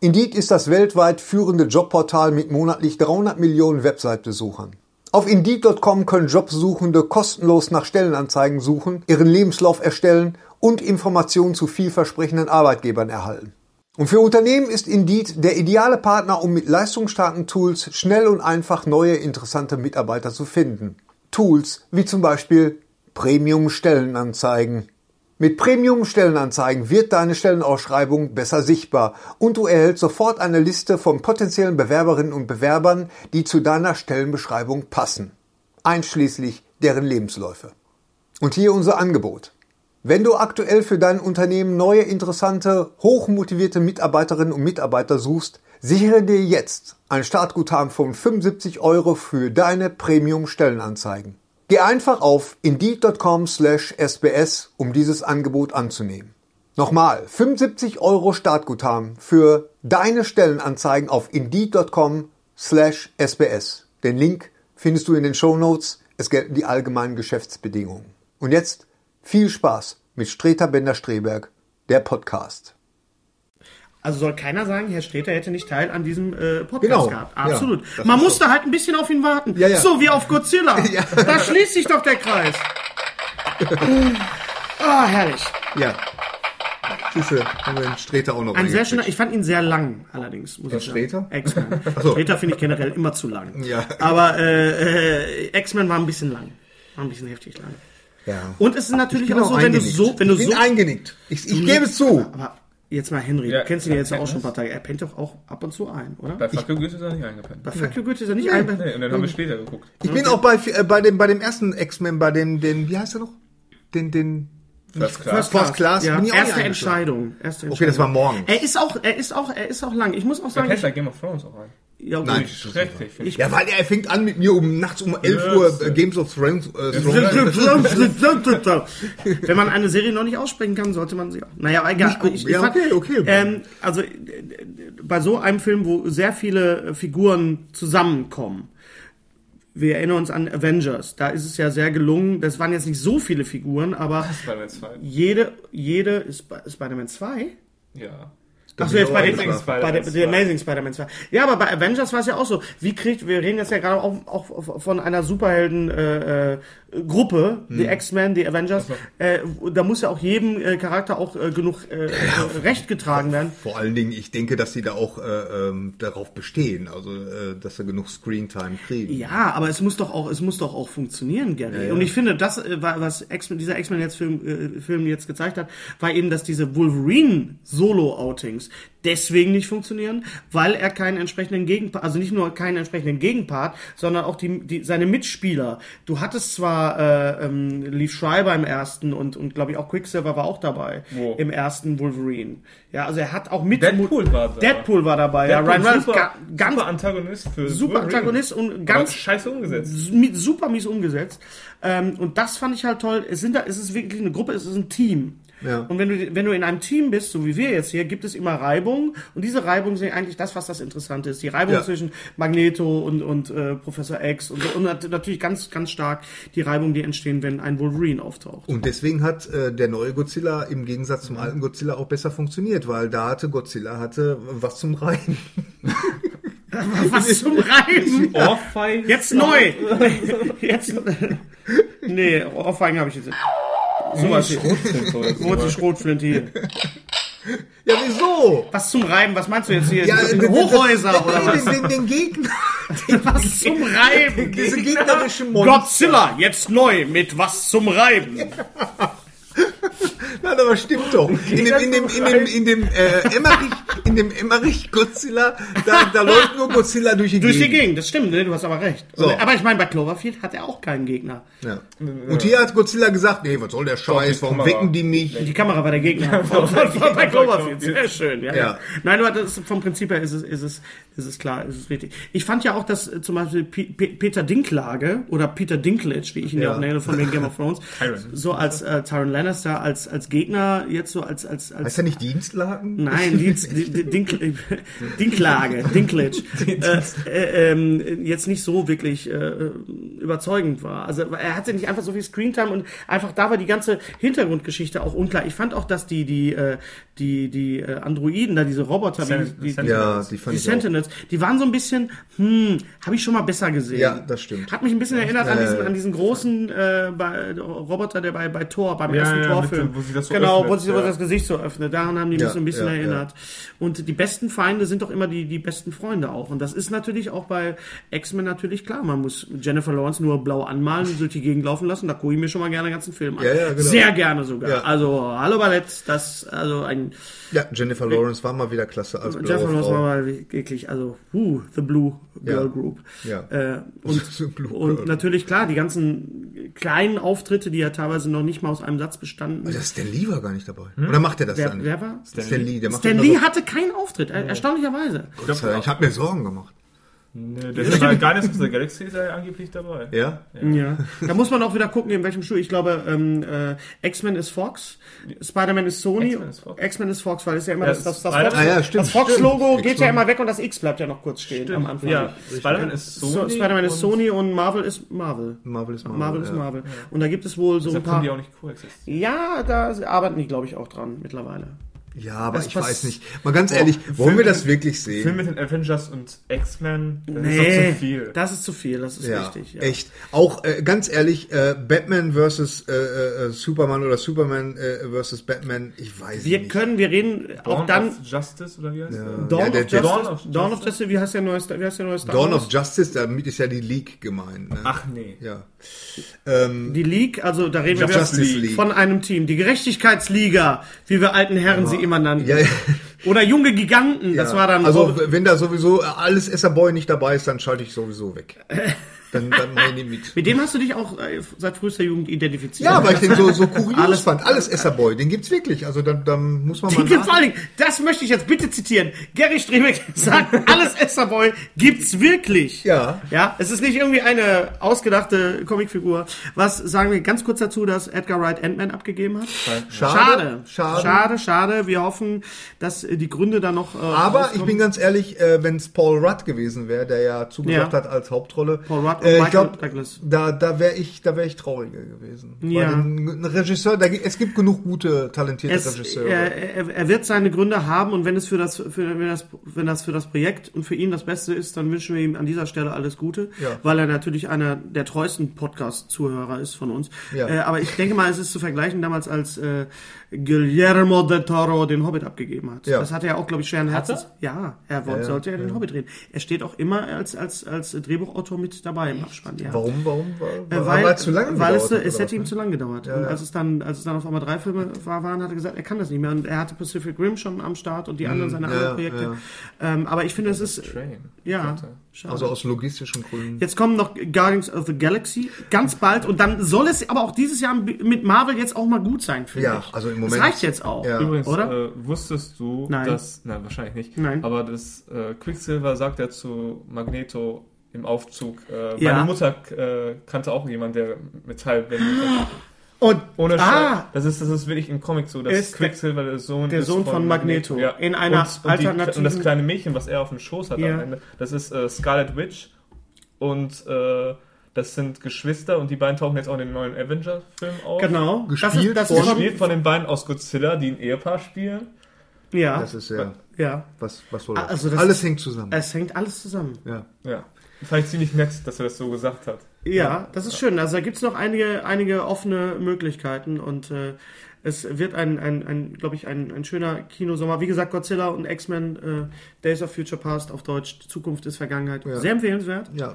Indeed ist das weltweit führende Jobportal mit monatlich 300 Millionen Website-Besuchern. Auf Indeed.com können Jobsuchende kostenlos nach Stellenanzeigen suchen, ihren Lebenslauf erstellen und Informationen zu vielversprechenden Arbeitgebern erhalten. Und für Unternehmen ist Indeed der ideale Partner, um mit leistungsstarken Tools schnell und einfach neue interessante Mitarbeiter zu finden. Tools wie zum Beispiel Premium-Stellenanzeigen. Mit Premium-Stellenanzeigen wird deine Stellenausschreibung besser sichtbar und du erhältst sofort eine Liste von potenziellen Bewerberinnen und Bewerbern, die zu deiner Stellenbeschreibung passen, einschließlich deren Lebensläufe. Und hier unser Angebot. Wenn du aktuell für dein Unternehmen neue, interessante, hochmotivierte Mitarbeiterinnen und Mitarbeiter suchst, sichere dir jetzt ein Startguthaben von 75 Euro für deine Premium-Stellenanzeigen. Geh einfach auf indeed.com slash sbs, um dieses Angebot anzunehmen. Nochmal, 75 Euro Startguthaben für deine Stellenanzeigen auf indeed.com slash sbs. Den Link findest du in den Shownotes. Es gelten die allgemeinen Geschäftsbedingungen. Und jetzt viel Spaß mit Streter Bender-Streberg, der Podcast. Also soll keiner sagen, Herr Streter hätte nicht Teil an diesem äh, Podcast Genau, gehabt. ja, Absolut. das Man musste halt ein bisschen auf ihn warten. Ja, ja. So wie auf Godzilla. Da schließt sich doch der Kreis. Ah, herrlich. Ja. Siehste, haben wir den Streter auch noch Ein sehr schöner, ich fand ihn sehr lang, allerdings, muss Der ich. Streter? X-Men. so. Streter finde ich generell immer zu lang. Ja. Aber äh, äh, X-Men war ein bisschen lang. War ein bisschen heftig lang. Ja. Und es ist natürlich bin auch so, wenn du so, wenn du ich bin so, eingenickt. Ich, ich gebe es zu. aber jetzt mal Henry, Ja, du kennst ihn ja jetzt auch schon ein paar Tage. Er pennt doch auch ab und zu ein, oder? Bei Fuck You Goethe ist er nicht eingepennt. Bei Fuck You Goethe ist er nicht ein. Nee, und dann haben wir später geguckt. Ich bin auch bei, äh, bei, dem, bei dem ersten X-Men, bei dem, den, wie heißt er noch? Den, den, First Class. First First Class ja. bin ich auch Erste Entscheidung. Erste Entscheidung. Okay, das war morgen. Er ist auch, er ist auch, er ist auch lang. Ich muss auch Da sagen, kennt ich, Game of Thrones auch ein. Ja. Nein. Schrecklich. ich. Ja, weil er fängt an mit mir um nachts um 11 Uhr äh, Games of Thrones. Äh. Wenn man eine Serie noch nicht aussprechen kann, sollte man sie auch. Naja, egal. Ich, ich Ja, okay, okay. Ähm, also äh, bei so einem Film, wo sehr viele äh, Figuren zusammenkommen. Wir erinnern uns an Avengers. Da ist es ja sehr gelungen. Das waren jetzt nicht so viele Figuren, aber Spider-Man 2. jede, jede ist Sp- Spider-Man 2. Ja. Ach so, jetzt bei den, Amazing Spider-Man der, 2. der Amazing Spider-Man 2. Ja, aber bei Avengers war es ja auch so. Wie kriegt, wir reden jetzt ja gerade auch, auch von einer Superhelden äh, Gruppe, die X-Men, die Avengers. Äh, da muss ja auch jedem äh, Charakter auch äh, genug äh, äh, Recht getragen werden. Vor allen Dingen, ich denke, dass sie da auch äh, ähm, darauf bestehen, also dass sie genug Screentime kriegen. Ja, aber es muss doch auch, es muss doch auch funktionieren, Gary. Ja, ja. Und ich finde, das was dieser X-Men jetzt Film, Film jetzt gezeigt hat, war eben, dass diese Wolverine Solo-Outings deswegen nicht funktionieren, weil er keinen entsprechenden Gegenpart, also nicht nur keinen entsprechenden Gegenpart, sondern auch die, die seine Mitspieler. Du hattest zwar äh, ähm, Leaf Schreiber im ersten und und glaube ich auch Quicksilver war auch dabei Wo? im ersten Wolverine. Ja, also er hat auch mit Deadpool war da. Deadpool war dabei. ja, Deadpool, Ryan Reynolds super, ga, ganz super Antagonist für super Wolverine. Antagonist und Aber ganz scheiße umgesetzt. super mies umgesetzt. Ähm, und das fand ich halt toll. Es sind da, es ist wirklich eine Gruppe, es ist ein Team. Ja. Und wenn du, wenn du in einem Team bist, so wie wir jetzt hier, gibt es immer Reibung. Und diese Reibung sind eigentlich das, was das Interessante ist. Die Reibung Ja. zwischen Magneto und, und äh, Professor X und, so. und nat- natürlich ganz, ganz stark die Reibung, die entstehen, wenn ein Wolverine auftaucht. Und deswegen hat äh, der neue Godzilla im Gegensatz zum alten Godzilla auch besser funktioniert, weil da hatte Godzilla hatte was zum Reihen. Was zum Reiben? Ohrfeige. Jetzt neu! Jetzt. Nee, Ohrfeigen habe ich jetzt. nicht. Sowas hier. Wo ist die Schrotflinte hier? Ja, wieso? Was zum Reiben? Was meinst du jetzt hier? Ja, Die das- Hochhäuser das- oder was? Den, den, den Gegner. Was zum Reiben? Diese gegnerischen Monster. Godzilla, jetzt neu mit was zum Reiben. Nein, aber stimmt doch. In dem, in dem, in dem, in dem äh, Emmerich, in dem Emmerich Godzilla, da, da läuft nur Godzilla durch die Durch die Gegend. Gegend, das stimmt, ne? du hast aber recht. So. Aber ich meine, bei Cloverfield hat er auch keinen Gegner. Ja. Und hier hat Godzilla gesagt, nee, was soll der Scheiß, warum Kamera. wecken die mich? Die Kamera war der Gegner. Von, von, von, bei Cloverfield. Sehr schön. Ja, ja. Ja. Nein, aber das, vom Prinzip her ist es, ist es, ist es klar, ist es richtig. Ich fand ja auch, dass äh, zum Beispiel P P Peter Dinklage oder Peter Dinklage, wie ich ihn ja, auch nenne, von den Game of Thrones, so als äh, Tyron Lannister, als, als Gegner, jetzt so als, als, als Heißt er nicht Dienstlagen? Nein, Dienst, Di- Di- Dink, Dinklage, Dinklage, äh, äh, ähm, jetzt nicht so wirklich äh, überzeugend war. Also er hatte nicht einfach so viel Screentime und einfach da war die ganze Hintergrundgeschichte auch unklar. Ich fand auch, dass die die äh, die die äh, Androiden, da diese Roboter, Sen- die, die, Sentinels. Ja, die fand die ich auch. Sentinels, die waren so ein bisschen, hm, habe ich schon mal besser gesehen. Ja, das stimmt. Hat mich ein bisschen erinnert an diesen, an diesen großen äh, bei, Roboter, der bei, bei Thor, beim Ja, ersten ja, Torfilm. mit sich das so genau, öffnet, sich wo ja. das Gesicht so öffnet. Daran haben die mich Ja, so ein bisschen ja, erinnert. Und die besten Feinde sind doch immer die, die besten Freunde auch. Und das ist natürlich auch bei X-Men natürlich klar. Man muss Jennifer Lawrence nur blau anmalen und durch die Gegend laufen lassen. Da gucke ich mir schon mal gerne den ganzen Film an. Ja, ja, genau. Sehr gerne sogar. Also, Hallo Ballett, das, also ein, Ja, Jennifer Lawrence war mal wieder klasse als blaue Jennifer Lawrence war mal wirklich, also, uh, The Blue Girl. Group. Ja. Äh, und, und natürlich klar, die ganzen kleinen Auftritte, die ja teilweise noch nicht mal aus einem Satz bestanden. Also Stan Lee war gar nicht dabei. Oder macht er das Wer, dann? wer war? Stan Lee, der macht Stan Lee hatte keinen Auftritt, er- erstaunlicherweise. Gott sei Dank, Ich habe mir Sorgen gemacht. Nee, der ist bei Guardians of the Galaxy ist er angeblich dabei. Ja? Ja. Da muss man auch wieder gucken, in welchem Schuh. Ich glaube, ähm, äh, X-Men ist Fox, Spider-Man ist Sony, X-Men ist Fox. X-Men ist Fox, weil es ja immer Ja, das, das, das, Fox, Ah ja, stimmt, das Fox-Logo stimmt. geht ja immer weg und das X bleibt ja noch kurz stehen am Anfang. Ja, Spider-Man ist Sony. So, Spider-Man ist und Sony und Marvel ist Marvel. Marvel ist Marvel. Marvel ist ja. Marvel. Und da gibt es wohl so ein Deshalb paar. können die auch nicht coexistieren. Ja, da arbeiten die, glaube ich, auch dran mittlerweile. Ja, aber Das ich weiß nicht. Mal ganz ehrlich, wollen wir das wirklich Film sehen? mit den Avengers und X-Men, das ist doch zu viel. das ist zu viel, das ist Ja, richtig. Ja. echt. Auch äh, ganz ehrlich, äh, Batman versus äh, äh, Superman oder Superman äh, versus Batman, ich weiß Wir nicht. können, wir reden auch Dawn dann. of Justice oder wie heißt der? Dawn, Ja, of Justice, Dawn of Dawn of Justice. Justice, wie heißt der neue, wie heißt der neue Star Dawn Wars? of Justice, damit ist ja die League gemeint. Ne? Ach nee. Ja. Ähm, Die League, also da reden wir Justice wieder League. von einem Team. Die Gerechtigkeitsliga, wie wir alten Herren sie immer nannten. ja, ja, Oder junge Giganten, das war dann Also, wenn da sowieso alles Esserboy nicht dabei ist, dann schalte ich sowieso weg. Dann, dann mache ich mit. Mit dem hast du dich auch äh, seit frühester Jugend identifiziert. Ja, weil ich den so, so kurios Alles- fand. Alles Esserboy, den gibt's wirklich. Also dann, dann muss man mal Den nach- vor allen Dingen, das möchte ich jetzt bitte zitieren. Gary Strebeck sagt, alles Esserboy gibt's wirklich. Ja. Ja, es ist nicht irgendwie eine ausgedachte Comicfigur. Was sagen wir ganz kurz dazu, dass Edgar Wright Ant-Man abgegeben hat? Schade. Schade. Schade, schade. Wir hoffen, dass äh, die Gründe da noch. Äh, Aber ich rauskommen. bin ganz ehrlich, äh, wenn es Paul Rudd gewesen wäre, der ja zugesagt Ja. hat als Hauptrolle, Paul Rudd äh, ich glaube, da, da wäre ich, da wäre ich trauriger gewesen. Ja. Weil ein, Regisseur, da, es gibt genug gute, talentierte es, Regisseure. er, er, er wird seine Gründe haben und wenn es für das, für, wenn das, wenn das für das Projekt und für ihn das Beste ist, dann wünschen wir ihm an dieser Stelle alles Gute, Ja. weil er natürlich einer der treuesten Podcast-Zuhörer ist von uns. Ja. Äh, aber ich denke mal, es ist zu vergleichen damals, als äh, Guillermo del Toro den Hobbit abgegeben hat. Ja. Das hat er auch, glaube ich, schweren Herzens. er? Ja, er wollte, ja, sollte ja den Hobbit drehen. Er steht auch immer als, als, als Drehbuchautor mit dabei im Abspann. Ja. warum, warum? Weil, Äh, weil, weil es zu lange weil es, gedauert hat, es hätte ihm was, zu lange gedauert. und als es dann, als es dann auf einmal drei Filme war, waren, hat er gesagt, er kann das nicht mehr. Und er hatte Pacific Rim schon am Start und die anderen seine ja, anderen Projekte. Ähm, aber ich finde, es ist, Train. ja, Warte. Schade. Also aus logistischen Gründen. Jetzt kommen noch Guardians of the Galaxy ganz bald und dann soll es aber auch dieses Jahr mit Marvel jetzt auch mal gut sein, finde Ja, ich. also im Das Moment- reicht jetzt auch. Ja. Übrigens, Oder? Äh, wusstest du, Nein. dass, nein, wahrscheinlich nicht, Nein. aber das äh, Quicksilver sagt ja zu Magneto im Aufzug, äh, Ja. meine Mutter äh, kannte auch jemanden, der Metall, Und, Ohne ah. Das ist, das ist wirklich im Comic so. Das Ist der- Quicksilver der Sohn, der ist Sohn von Magneto. In einer und, und, die, alternativen- und das kleine Mädchen, was er auf dem Schoß hat Ja. am Ende, das ist äh, Scarlet Witch. Und äh, das sind Geschwister und die beiden tauchen jetzt auch in den neuen Avenger-Film auf. genau. Gespielt das ist, von- das ist Gespielt von den beiden aus Godzilla, die ein Ehepaar spielen. ja, Das ist ja, ja. was, was soll das? Also das Alles ist- hängt zusammen. Es hängt alles zusammen. ja. Ja. Fand ich ziemlich nett, dass er das so gesagt hat. Ja, das ist schön. Also da gibt's noch einige, einige offene Möglichkeiten und äh, es wird ein, ein, ein glaube ich, ein, ein schöner Kinosommer. Wie gesagt, Godzilla und X-Men äh, Days of Future Past auf Deutsch, Zukunft ist Vergangenheit. Sehr empfehlenswert. Ja.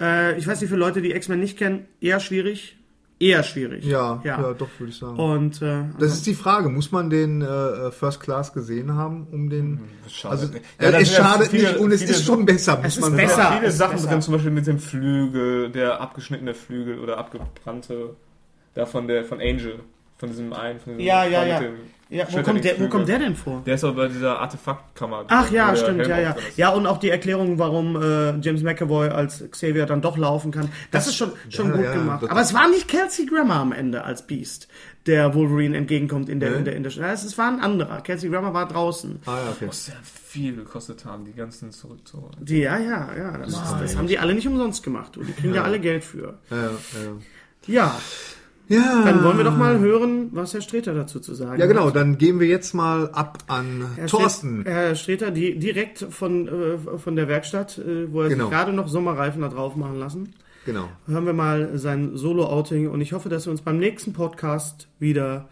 Äh, ich weiß nicht, für Leute, die X-Men nicht kennen, eher schwierig. Eher schwierig. Ja, ja, ja. doch, würde ich sagen. Und äh, das ist die Frage, muss man den äh, First Class gesehen haben, um den... Schade. Also, Ja, ja, da es schadet viele- nicht und es viele- ist schon besser, muss Es ist man besser. sagen. Viele Sachen besser. drin, zum Beispiel mit dem Flügel, der abgeschnittene Flügel oder abgebrannte, da von der von Angel, von diesem einen, von diesem Ja, ja, ja. Ja, wo, kommt der, wo kommt der denn vor? Der ist aber bei dieser Artefaktkammer. Ach ja, der stimmt, Helm ja, ja. Ja, und auch die Erklärung, warum äh, James McAvoy als Xavier dann doch laufen kann. Das, ist schon, schon ja, gut ja, gemacht. das- Aber es war nicht Kelsey Grammer am Ende als Beast, der Wolverine entgegenkommt in der, in der, in der, Ja, es es war ein anderer. Kelsey Grammer war draußen. Ah, ja, okay. Muss ja viel gekostet haben, die ganzen zurückzuholen. Die, ja, ja, ja. Das, ist, das haben die alle nicht umsonst gemacht. Und die kriegen ja alle Geld für. Ja, ja, Ja, ja. dann wollen wir doch mal hören, was Herr Streter dazu zu sagen Ja, genau, hat. dann gehen wir jetzt mal ab an Herr Thorsten. Streter, Herr Streter, die direkt von, äh, von der Werkstatt, äh, wo er Genau. sich gerade noch Sommerreifen da drauf machen lassen. Genau. hören wir mal sein Solo-Outing und ich hoffe, dass wir uns beim nächsten Podcast wieder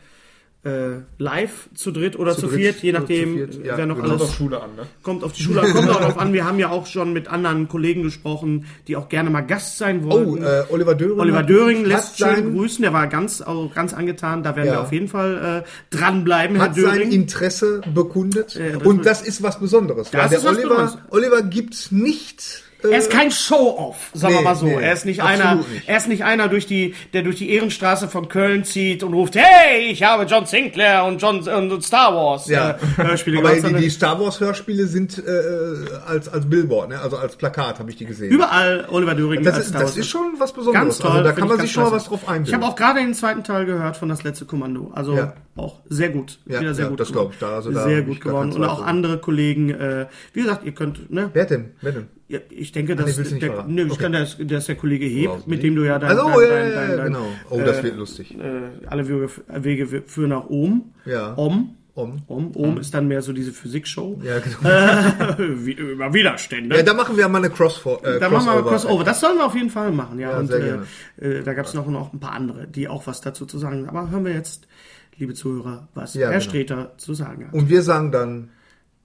äh, live zu dritt oder zu, Zu dritt, viert, je nachdem, viert, ja, wer noch genau. Kommt alles auf Schule an, ne? kommt auf die Schule, an, kommt auch darauf an. Wir haben ja auch schon mit anderen Kollegen gesprochen, die auch gerne mal Gast sein Oh, wollten. äh, Oliver Döring. Oliver hat- Döring hat lässt schön sein, grüßen, der war ganz, auch ganz angetan. Da werden Ja. wir auf jeden Fall äh, dranbleiben, Herr hat sein Döring. Interesse bekundet. Äh, das- und das ist was Besonderes. Das weil der ist was Oliver, Besonderes. Oliver gibt nicht. Äh, Er ist kein Show-off, sagen wir Nee, mal so. nee, er ist nicht einer, nicht. er ist nicht einer durch die, der durch die Ehrenstraße von Köln zieht und ruft, hey, ich habe John Sinclair und John und Star Wars Ja. äh, Hörspiele aber die, die Star Wars Hörspiele sind äh, als als Billboard, ne? also als Plakat habe ich die gesehen. überall Oliver Döring das als ist, Star das Wars. ist schon was Besonderes. Ganz toll. Also da kann ich man sich schon mal was drauf Ich einbilden. habe auch gerade den zweiten Teil gehört von das letzte Kommando. Also Ja. Auch sehr gut. Ja, Wieder sehr ja, gut. das geworden. glaub ich. Da- also da sehr gut geworden. Und auch andere Kollegen, äh, wie gesagt, ihr könnt, ne? Wer denn? Wer denn? Ja, ich denke, nee, dass nicht der, nö, ich Okay. kann das, das ist der Kollege Heb, Raus, mit nee. dem du ja dein, Also, dein, ja, dein, dein, dein, genau. Oh, das äh, wird lustig. äh, alle Wege, Wege führen nach Ohm. Ja. Om. Om. Om. Ohm ist dann mehr so diese Physikshow. Ja, genau. Wie, über Widerstände. ja, da machen wir mal eine Crossfor äh, Da machen wir mal Crossover. Crossover. Das sollen wir auf jeden Fall machen, ja. Ja, und sehr äh, gerne. äh, da gab es noch, noch ein paar andere, die auch was dazu zu sagen haben. Aber hören wir jetzt, liebe Zuhörer, was Ja, Herr genau. Streter zu sagen hat. Und wir sagen dann,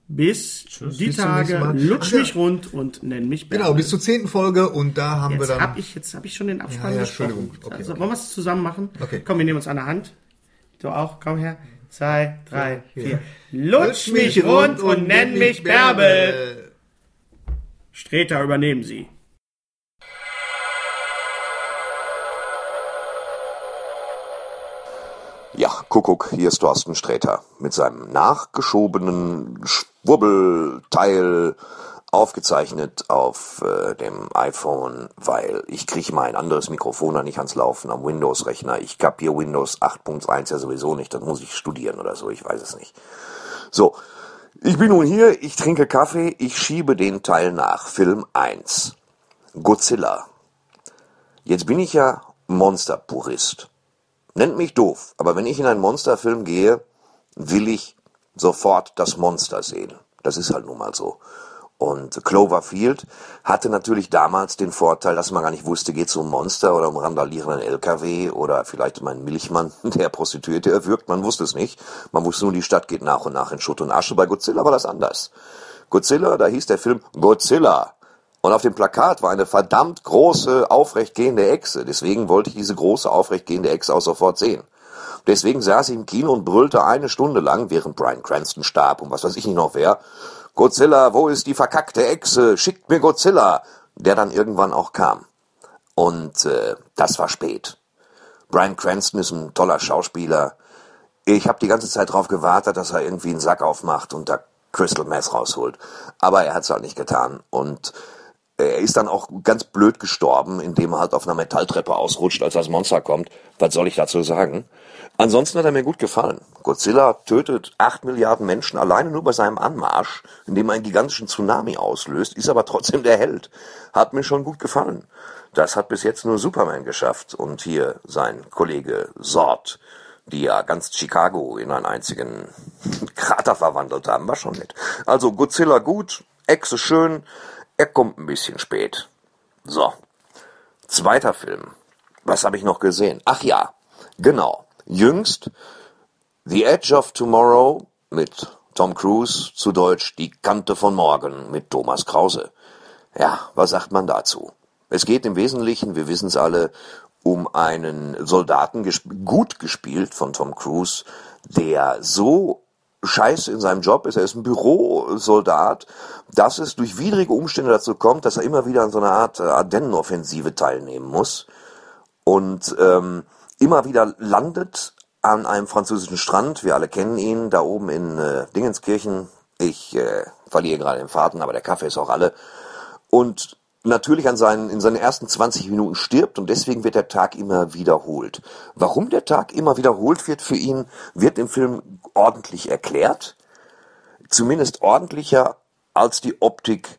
Bis die bis Tage, lutsch Ach, mich ja. rund und nenn mich Bärbel. genau, bis zur zehnten Folge und da haben wir Jetzt dann. habe ich, jetzt hab ich schon den Abspann Ja, ja. Entschuldigung. Okay, also, okay. Wollen wir es zusammen machen? Okay. Komm, wir nehmen uns an der Hand. Du auch, komm her. Zwei, drei, vier. Lutsch mich rund und nenn mich Bärbel. Streter, übernehmen Sie. Kuckuck, hier ist Thorsten Sträter mit seinem nachgeschobenen Schwubbelteil aufgezeichnet auf äh, dem iPhone, weil ich kriege mal ein anderes Mikrofon da nicht ans Laufen am Windows-Rechner. Ich kapier Windows 8.1 ja sowieso nicht, das muss ich studieren oder so, ich weiß es nicht. So, ich bin nun hier, ich trinke Kaffee, ich schiebe den Teil nach. Film 1. Godzilla. Jetzt bin ich ja Monsterpurist. Nennt mich doof, aber wenn ich in einen Monsterfilm gehe, will ich sofort das Monster sehen. Das ist halt nun mal so. Und Cloverfield hatte natürlich damals den Vorteil, dass man gar nicht wusste, geht es um Monster oder um randalierenden LKW oder vielleicht um einen Milchmann, der Prostituierte erwürgt. Man wusste es nicht. Man wusste nur, die Stadt geht nach und nach in Schutt und Asche. Bei Godzilla war das anders. Godzilla, da hieß der Film Godzilla. Und auf dem Plakat war eine verdammt große, aufrechtgehende Echse. Deswegen wollte ich diese große, aufrechtgehende Echse auch sofort sehen. Deswegen saß ich im Kino und brüllte eine Stunde lang, während Brian Cranston starb und was weiß ich nicht noch wer, Godzilla, wo ist die verkackte Echse? Schickt mir Godzilla! Der dann irgendwann auch kam. Und äh, das war spät. Brian Cranston ist ein toller Schauspieler. Ich habe die ganze Zeit darauf gewartet, dass er irgendwie einen Sack aufmacht und da Crystal Meth rausholt. Aber er hat es halt nicht getan. Und Er ist dann auch ganz blöd gestorben, indem er halt auf einer Metalltreppe ausrutscht, als das Monster kommt. Was soll ich dazu sagen? Ansonsten hat er mir gut gefallen. Godzilla tötet acht Milliarden Menschen alleine nur bei seinem Anmarsch, indem er einen gigantischen Tsunami auslöst, ist aber trotzdem der Held. Hat mir schon gut gefallen. Das hat bis jetzt nur Superman geschafft und hier sein Kollege Sort, die ja ganz Chicago in einen einzigen Krater verwandelt haben, war schon nett. Also Godzilla gut, Echse schön, er kommt ein bisschen spät. So. Zweiter Film. Was habe ich noch gesehen? Ach ja, genau. Jüngst The Edge of Tomorrow mit Tom Cruise, zu Deutsch Die Kante von Morgen mit Thomas Krause. Ja, was sagt man dazu? Es geht im Wesentlichen, wir wissen es alle, um einen Soldaten, gut gespielt von Tom Cruise, der so scheiße in seinem Job ist, er ist ein Bürosoldat, dass es durch widrige Umstände dazu kommt, dass er immer wieder an so einer Art Ardennenoffensive teilnehmen muss und ähm, immer wieder landet an einem französischen Strand. Wir alle kennen ihn, da oben in äh, Dingenskirchen. Ich äh, verliere gerade den Faden, aber der Kaffee ist auch alle. Und natürlich an seinen, in seinen ersten 20 Minuten stirbt und deswegen wird der Tag immer wiederholt. Warum der Tag immer wiederholt wird für ihn, wird im Film ordentlich erklärt. Zumindest ordentlicher als die Optik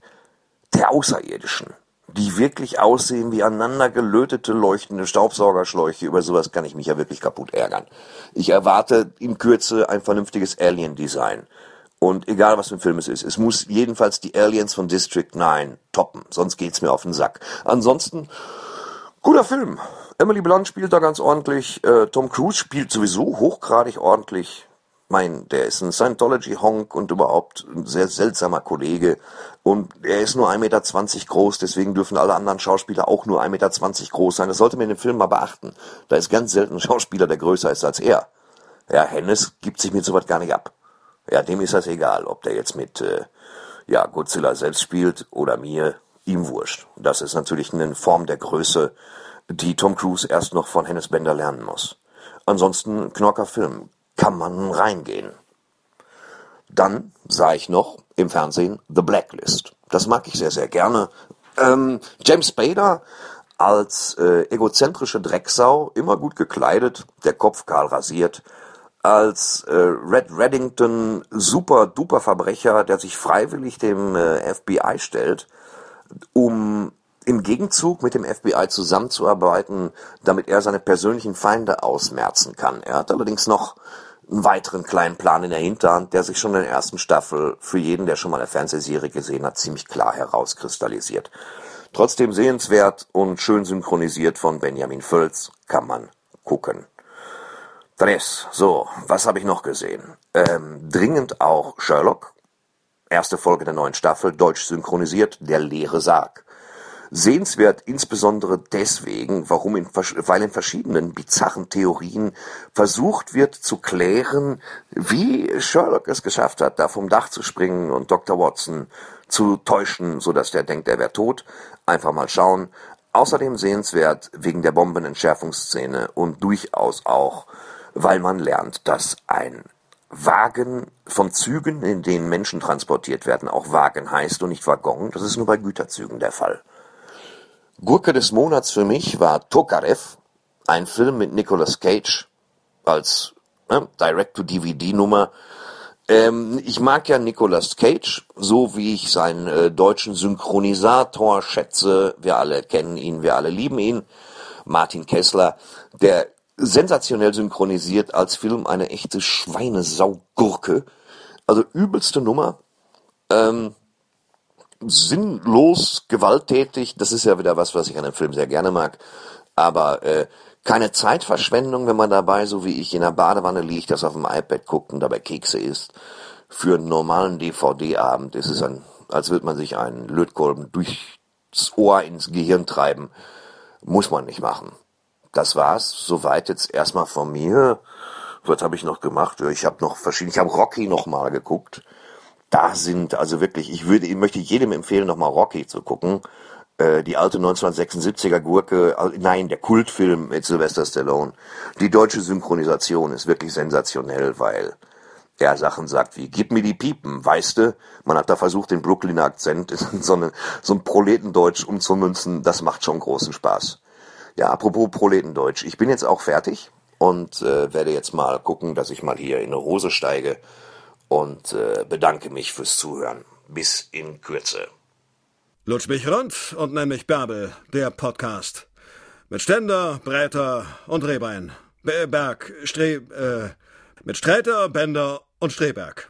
der Außerirdischen, die wirklich aussehen wie aneinander gelötete leuchtende Staubsaugerschläuche. Über sowas kann ich mich ja wirklich kaputt ärgern. Ich erwarte in Kürze ein vernünftiges Alien-Design. Und egal was für ein Film es ist, es muss jedenfalls die Aliens von District 9 toppen, sonst geht's mir auf den Sack. Ansonsten, guter Film. Emily Blunt spielt da ganz ordentlich, äh, Tom Cruise spielt sowieso hochgradig ordentlich. Mein, der ist ein Scientology-Honk und überhaupt ein sehr seltsamer Kollege. Und er ist nur 1,20 Meter groß, deswegen dürfen alle anderen Schauspieler auch nur 1,20 Meter groß sein. Das sollte man in dem Film mal beachten. Da ist ganz selten ein Schauspieler, der größer ist als er. Ja, Hennes gibt sich mit sowas gar nicht ab. Ja, dem ist das egal, ob der jetzt mit äh, ja, Godzilla selbst spielt oder mir, ihm wurscht. Das ist natürlich eine Form der Größe, die Tom Cruise erst noch von Hennes Bender lernen muss. Ansonsten Knocker Film, kann man reingehen. Dann sah ich noch im Fernsehen The Blacklist. Das mag ich sehr, sehr gerne. Ähm, James Spader als äh, egozentrische Drecksau, immer gut gekleidet, der Kopf kahl rasiert, als äh, Red Reddington super duper Verbrecher, der sich freiwillig dem äh, FBI stellt, um im Gegenzug mit dem FBI zusammenzuarbeiten, damit er seine persönlichen Feinde ausmerzen kann. Er hat allerdings noch einen weiteren kleinen Plan in der Hinterhand, der sich schon in der ersten Staffel für jeden, der schon mal eine Fernsehserie gesehen hat, ziemlich klar herauskristallisiert. Trotzdem sehenswert und schön synchronisiert von Benjamin Völz kann man gucken. Dress, so, was habe ich noch gesehen? Ähm, dringend auch Sherlock, erste Folge der neuen Staffel, deutsch synchronisiert, der leere Sarg. Sehenswert insbesondere deswegen, warum in, weil in verschiedenen bizarren Theorien versucht wird zu klären, wie Sherlock es geschafft hat, da vom Dach zu springen und Dr. Watson zu täuschen, so dass der denkt, er wäre tot. Einfach mal schauen. Außerdem sehenswert wegen der Bombenentschärfungsszene und durchaus auch weil man lernt, dass ein Wagen von Zügen, in denen Menschen transportiert werden, auch Wagen heißt und nicht Waggon. Das ist nur bei Güterzügen der Fall. Gurke des Monats für mich war Tokarev, ein Film mit Nicolas Cage als ne, Direct-to-DVD-Nummer. Ähm, ich mag ja Nicolas Cage, so wie ich seinen äh, deutschen Synchronisator schätze. Wir alle kennen ihn, wir alle lieben ihn. Martin Kessler, der sensationell synchronisiert als Film eine echte Schweinesaugurke. Also übelste Nummer. Ähm, sinnlos, gewalttätig, das ist ja wieder was, was ich an dem Film sehr gerne mag. Aber äh, keine Zeitverschwendung, wenn man dabei, so wie ich, in der Badewanne liegt, das auf dem iPad guckt und dabei Kekse isst. Für einen normalen DVD-Abend ist es ein, als würde man sich einen Lötkolben durchs Ohr ins Gehirn treiben. Muss man nicht machen das war's. Soweit jetzt erstmal von mir. Was habe ich noch gemacht? Ich habe noch verschiedene. Ich habe Rocky noch mal geguckt. Da sind also wirklich. Ich würde, ich möchte jedem empfehlen, noch mal Rocky zu gucken. Äh, die alte 1976er Gurke. Nein, der Kultfilm mit Sylvester Stallone. Die deutsche Synchronisation ist wirklich sensationell, weil der Sachen sagt wie, gib mir die Piepen, weißt Man hat da versucht, den Brooklyner Akzent in so, eine, so ein Proletendeutsch umzumünzen. Das macht schon großen Spaß. Ja, apropos Proletendeutsch. Ich bin jetzt auch fertig und äh, werde jetzt mal gucken, dass ich mal hier in eine Hose steige und äh, bedanke mich fürs Zuhören. Bis in Kürze. Lutsch mich rund und nenn mich Bärbel, der Podcast. Mit Ständer, Breiter und Rehbein. Berg, Stre, äh, mit Sträter, Bender und Streberg.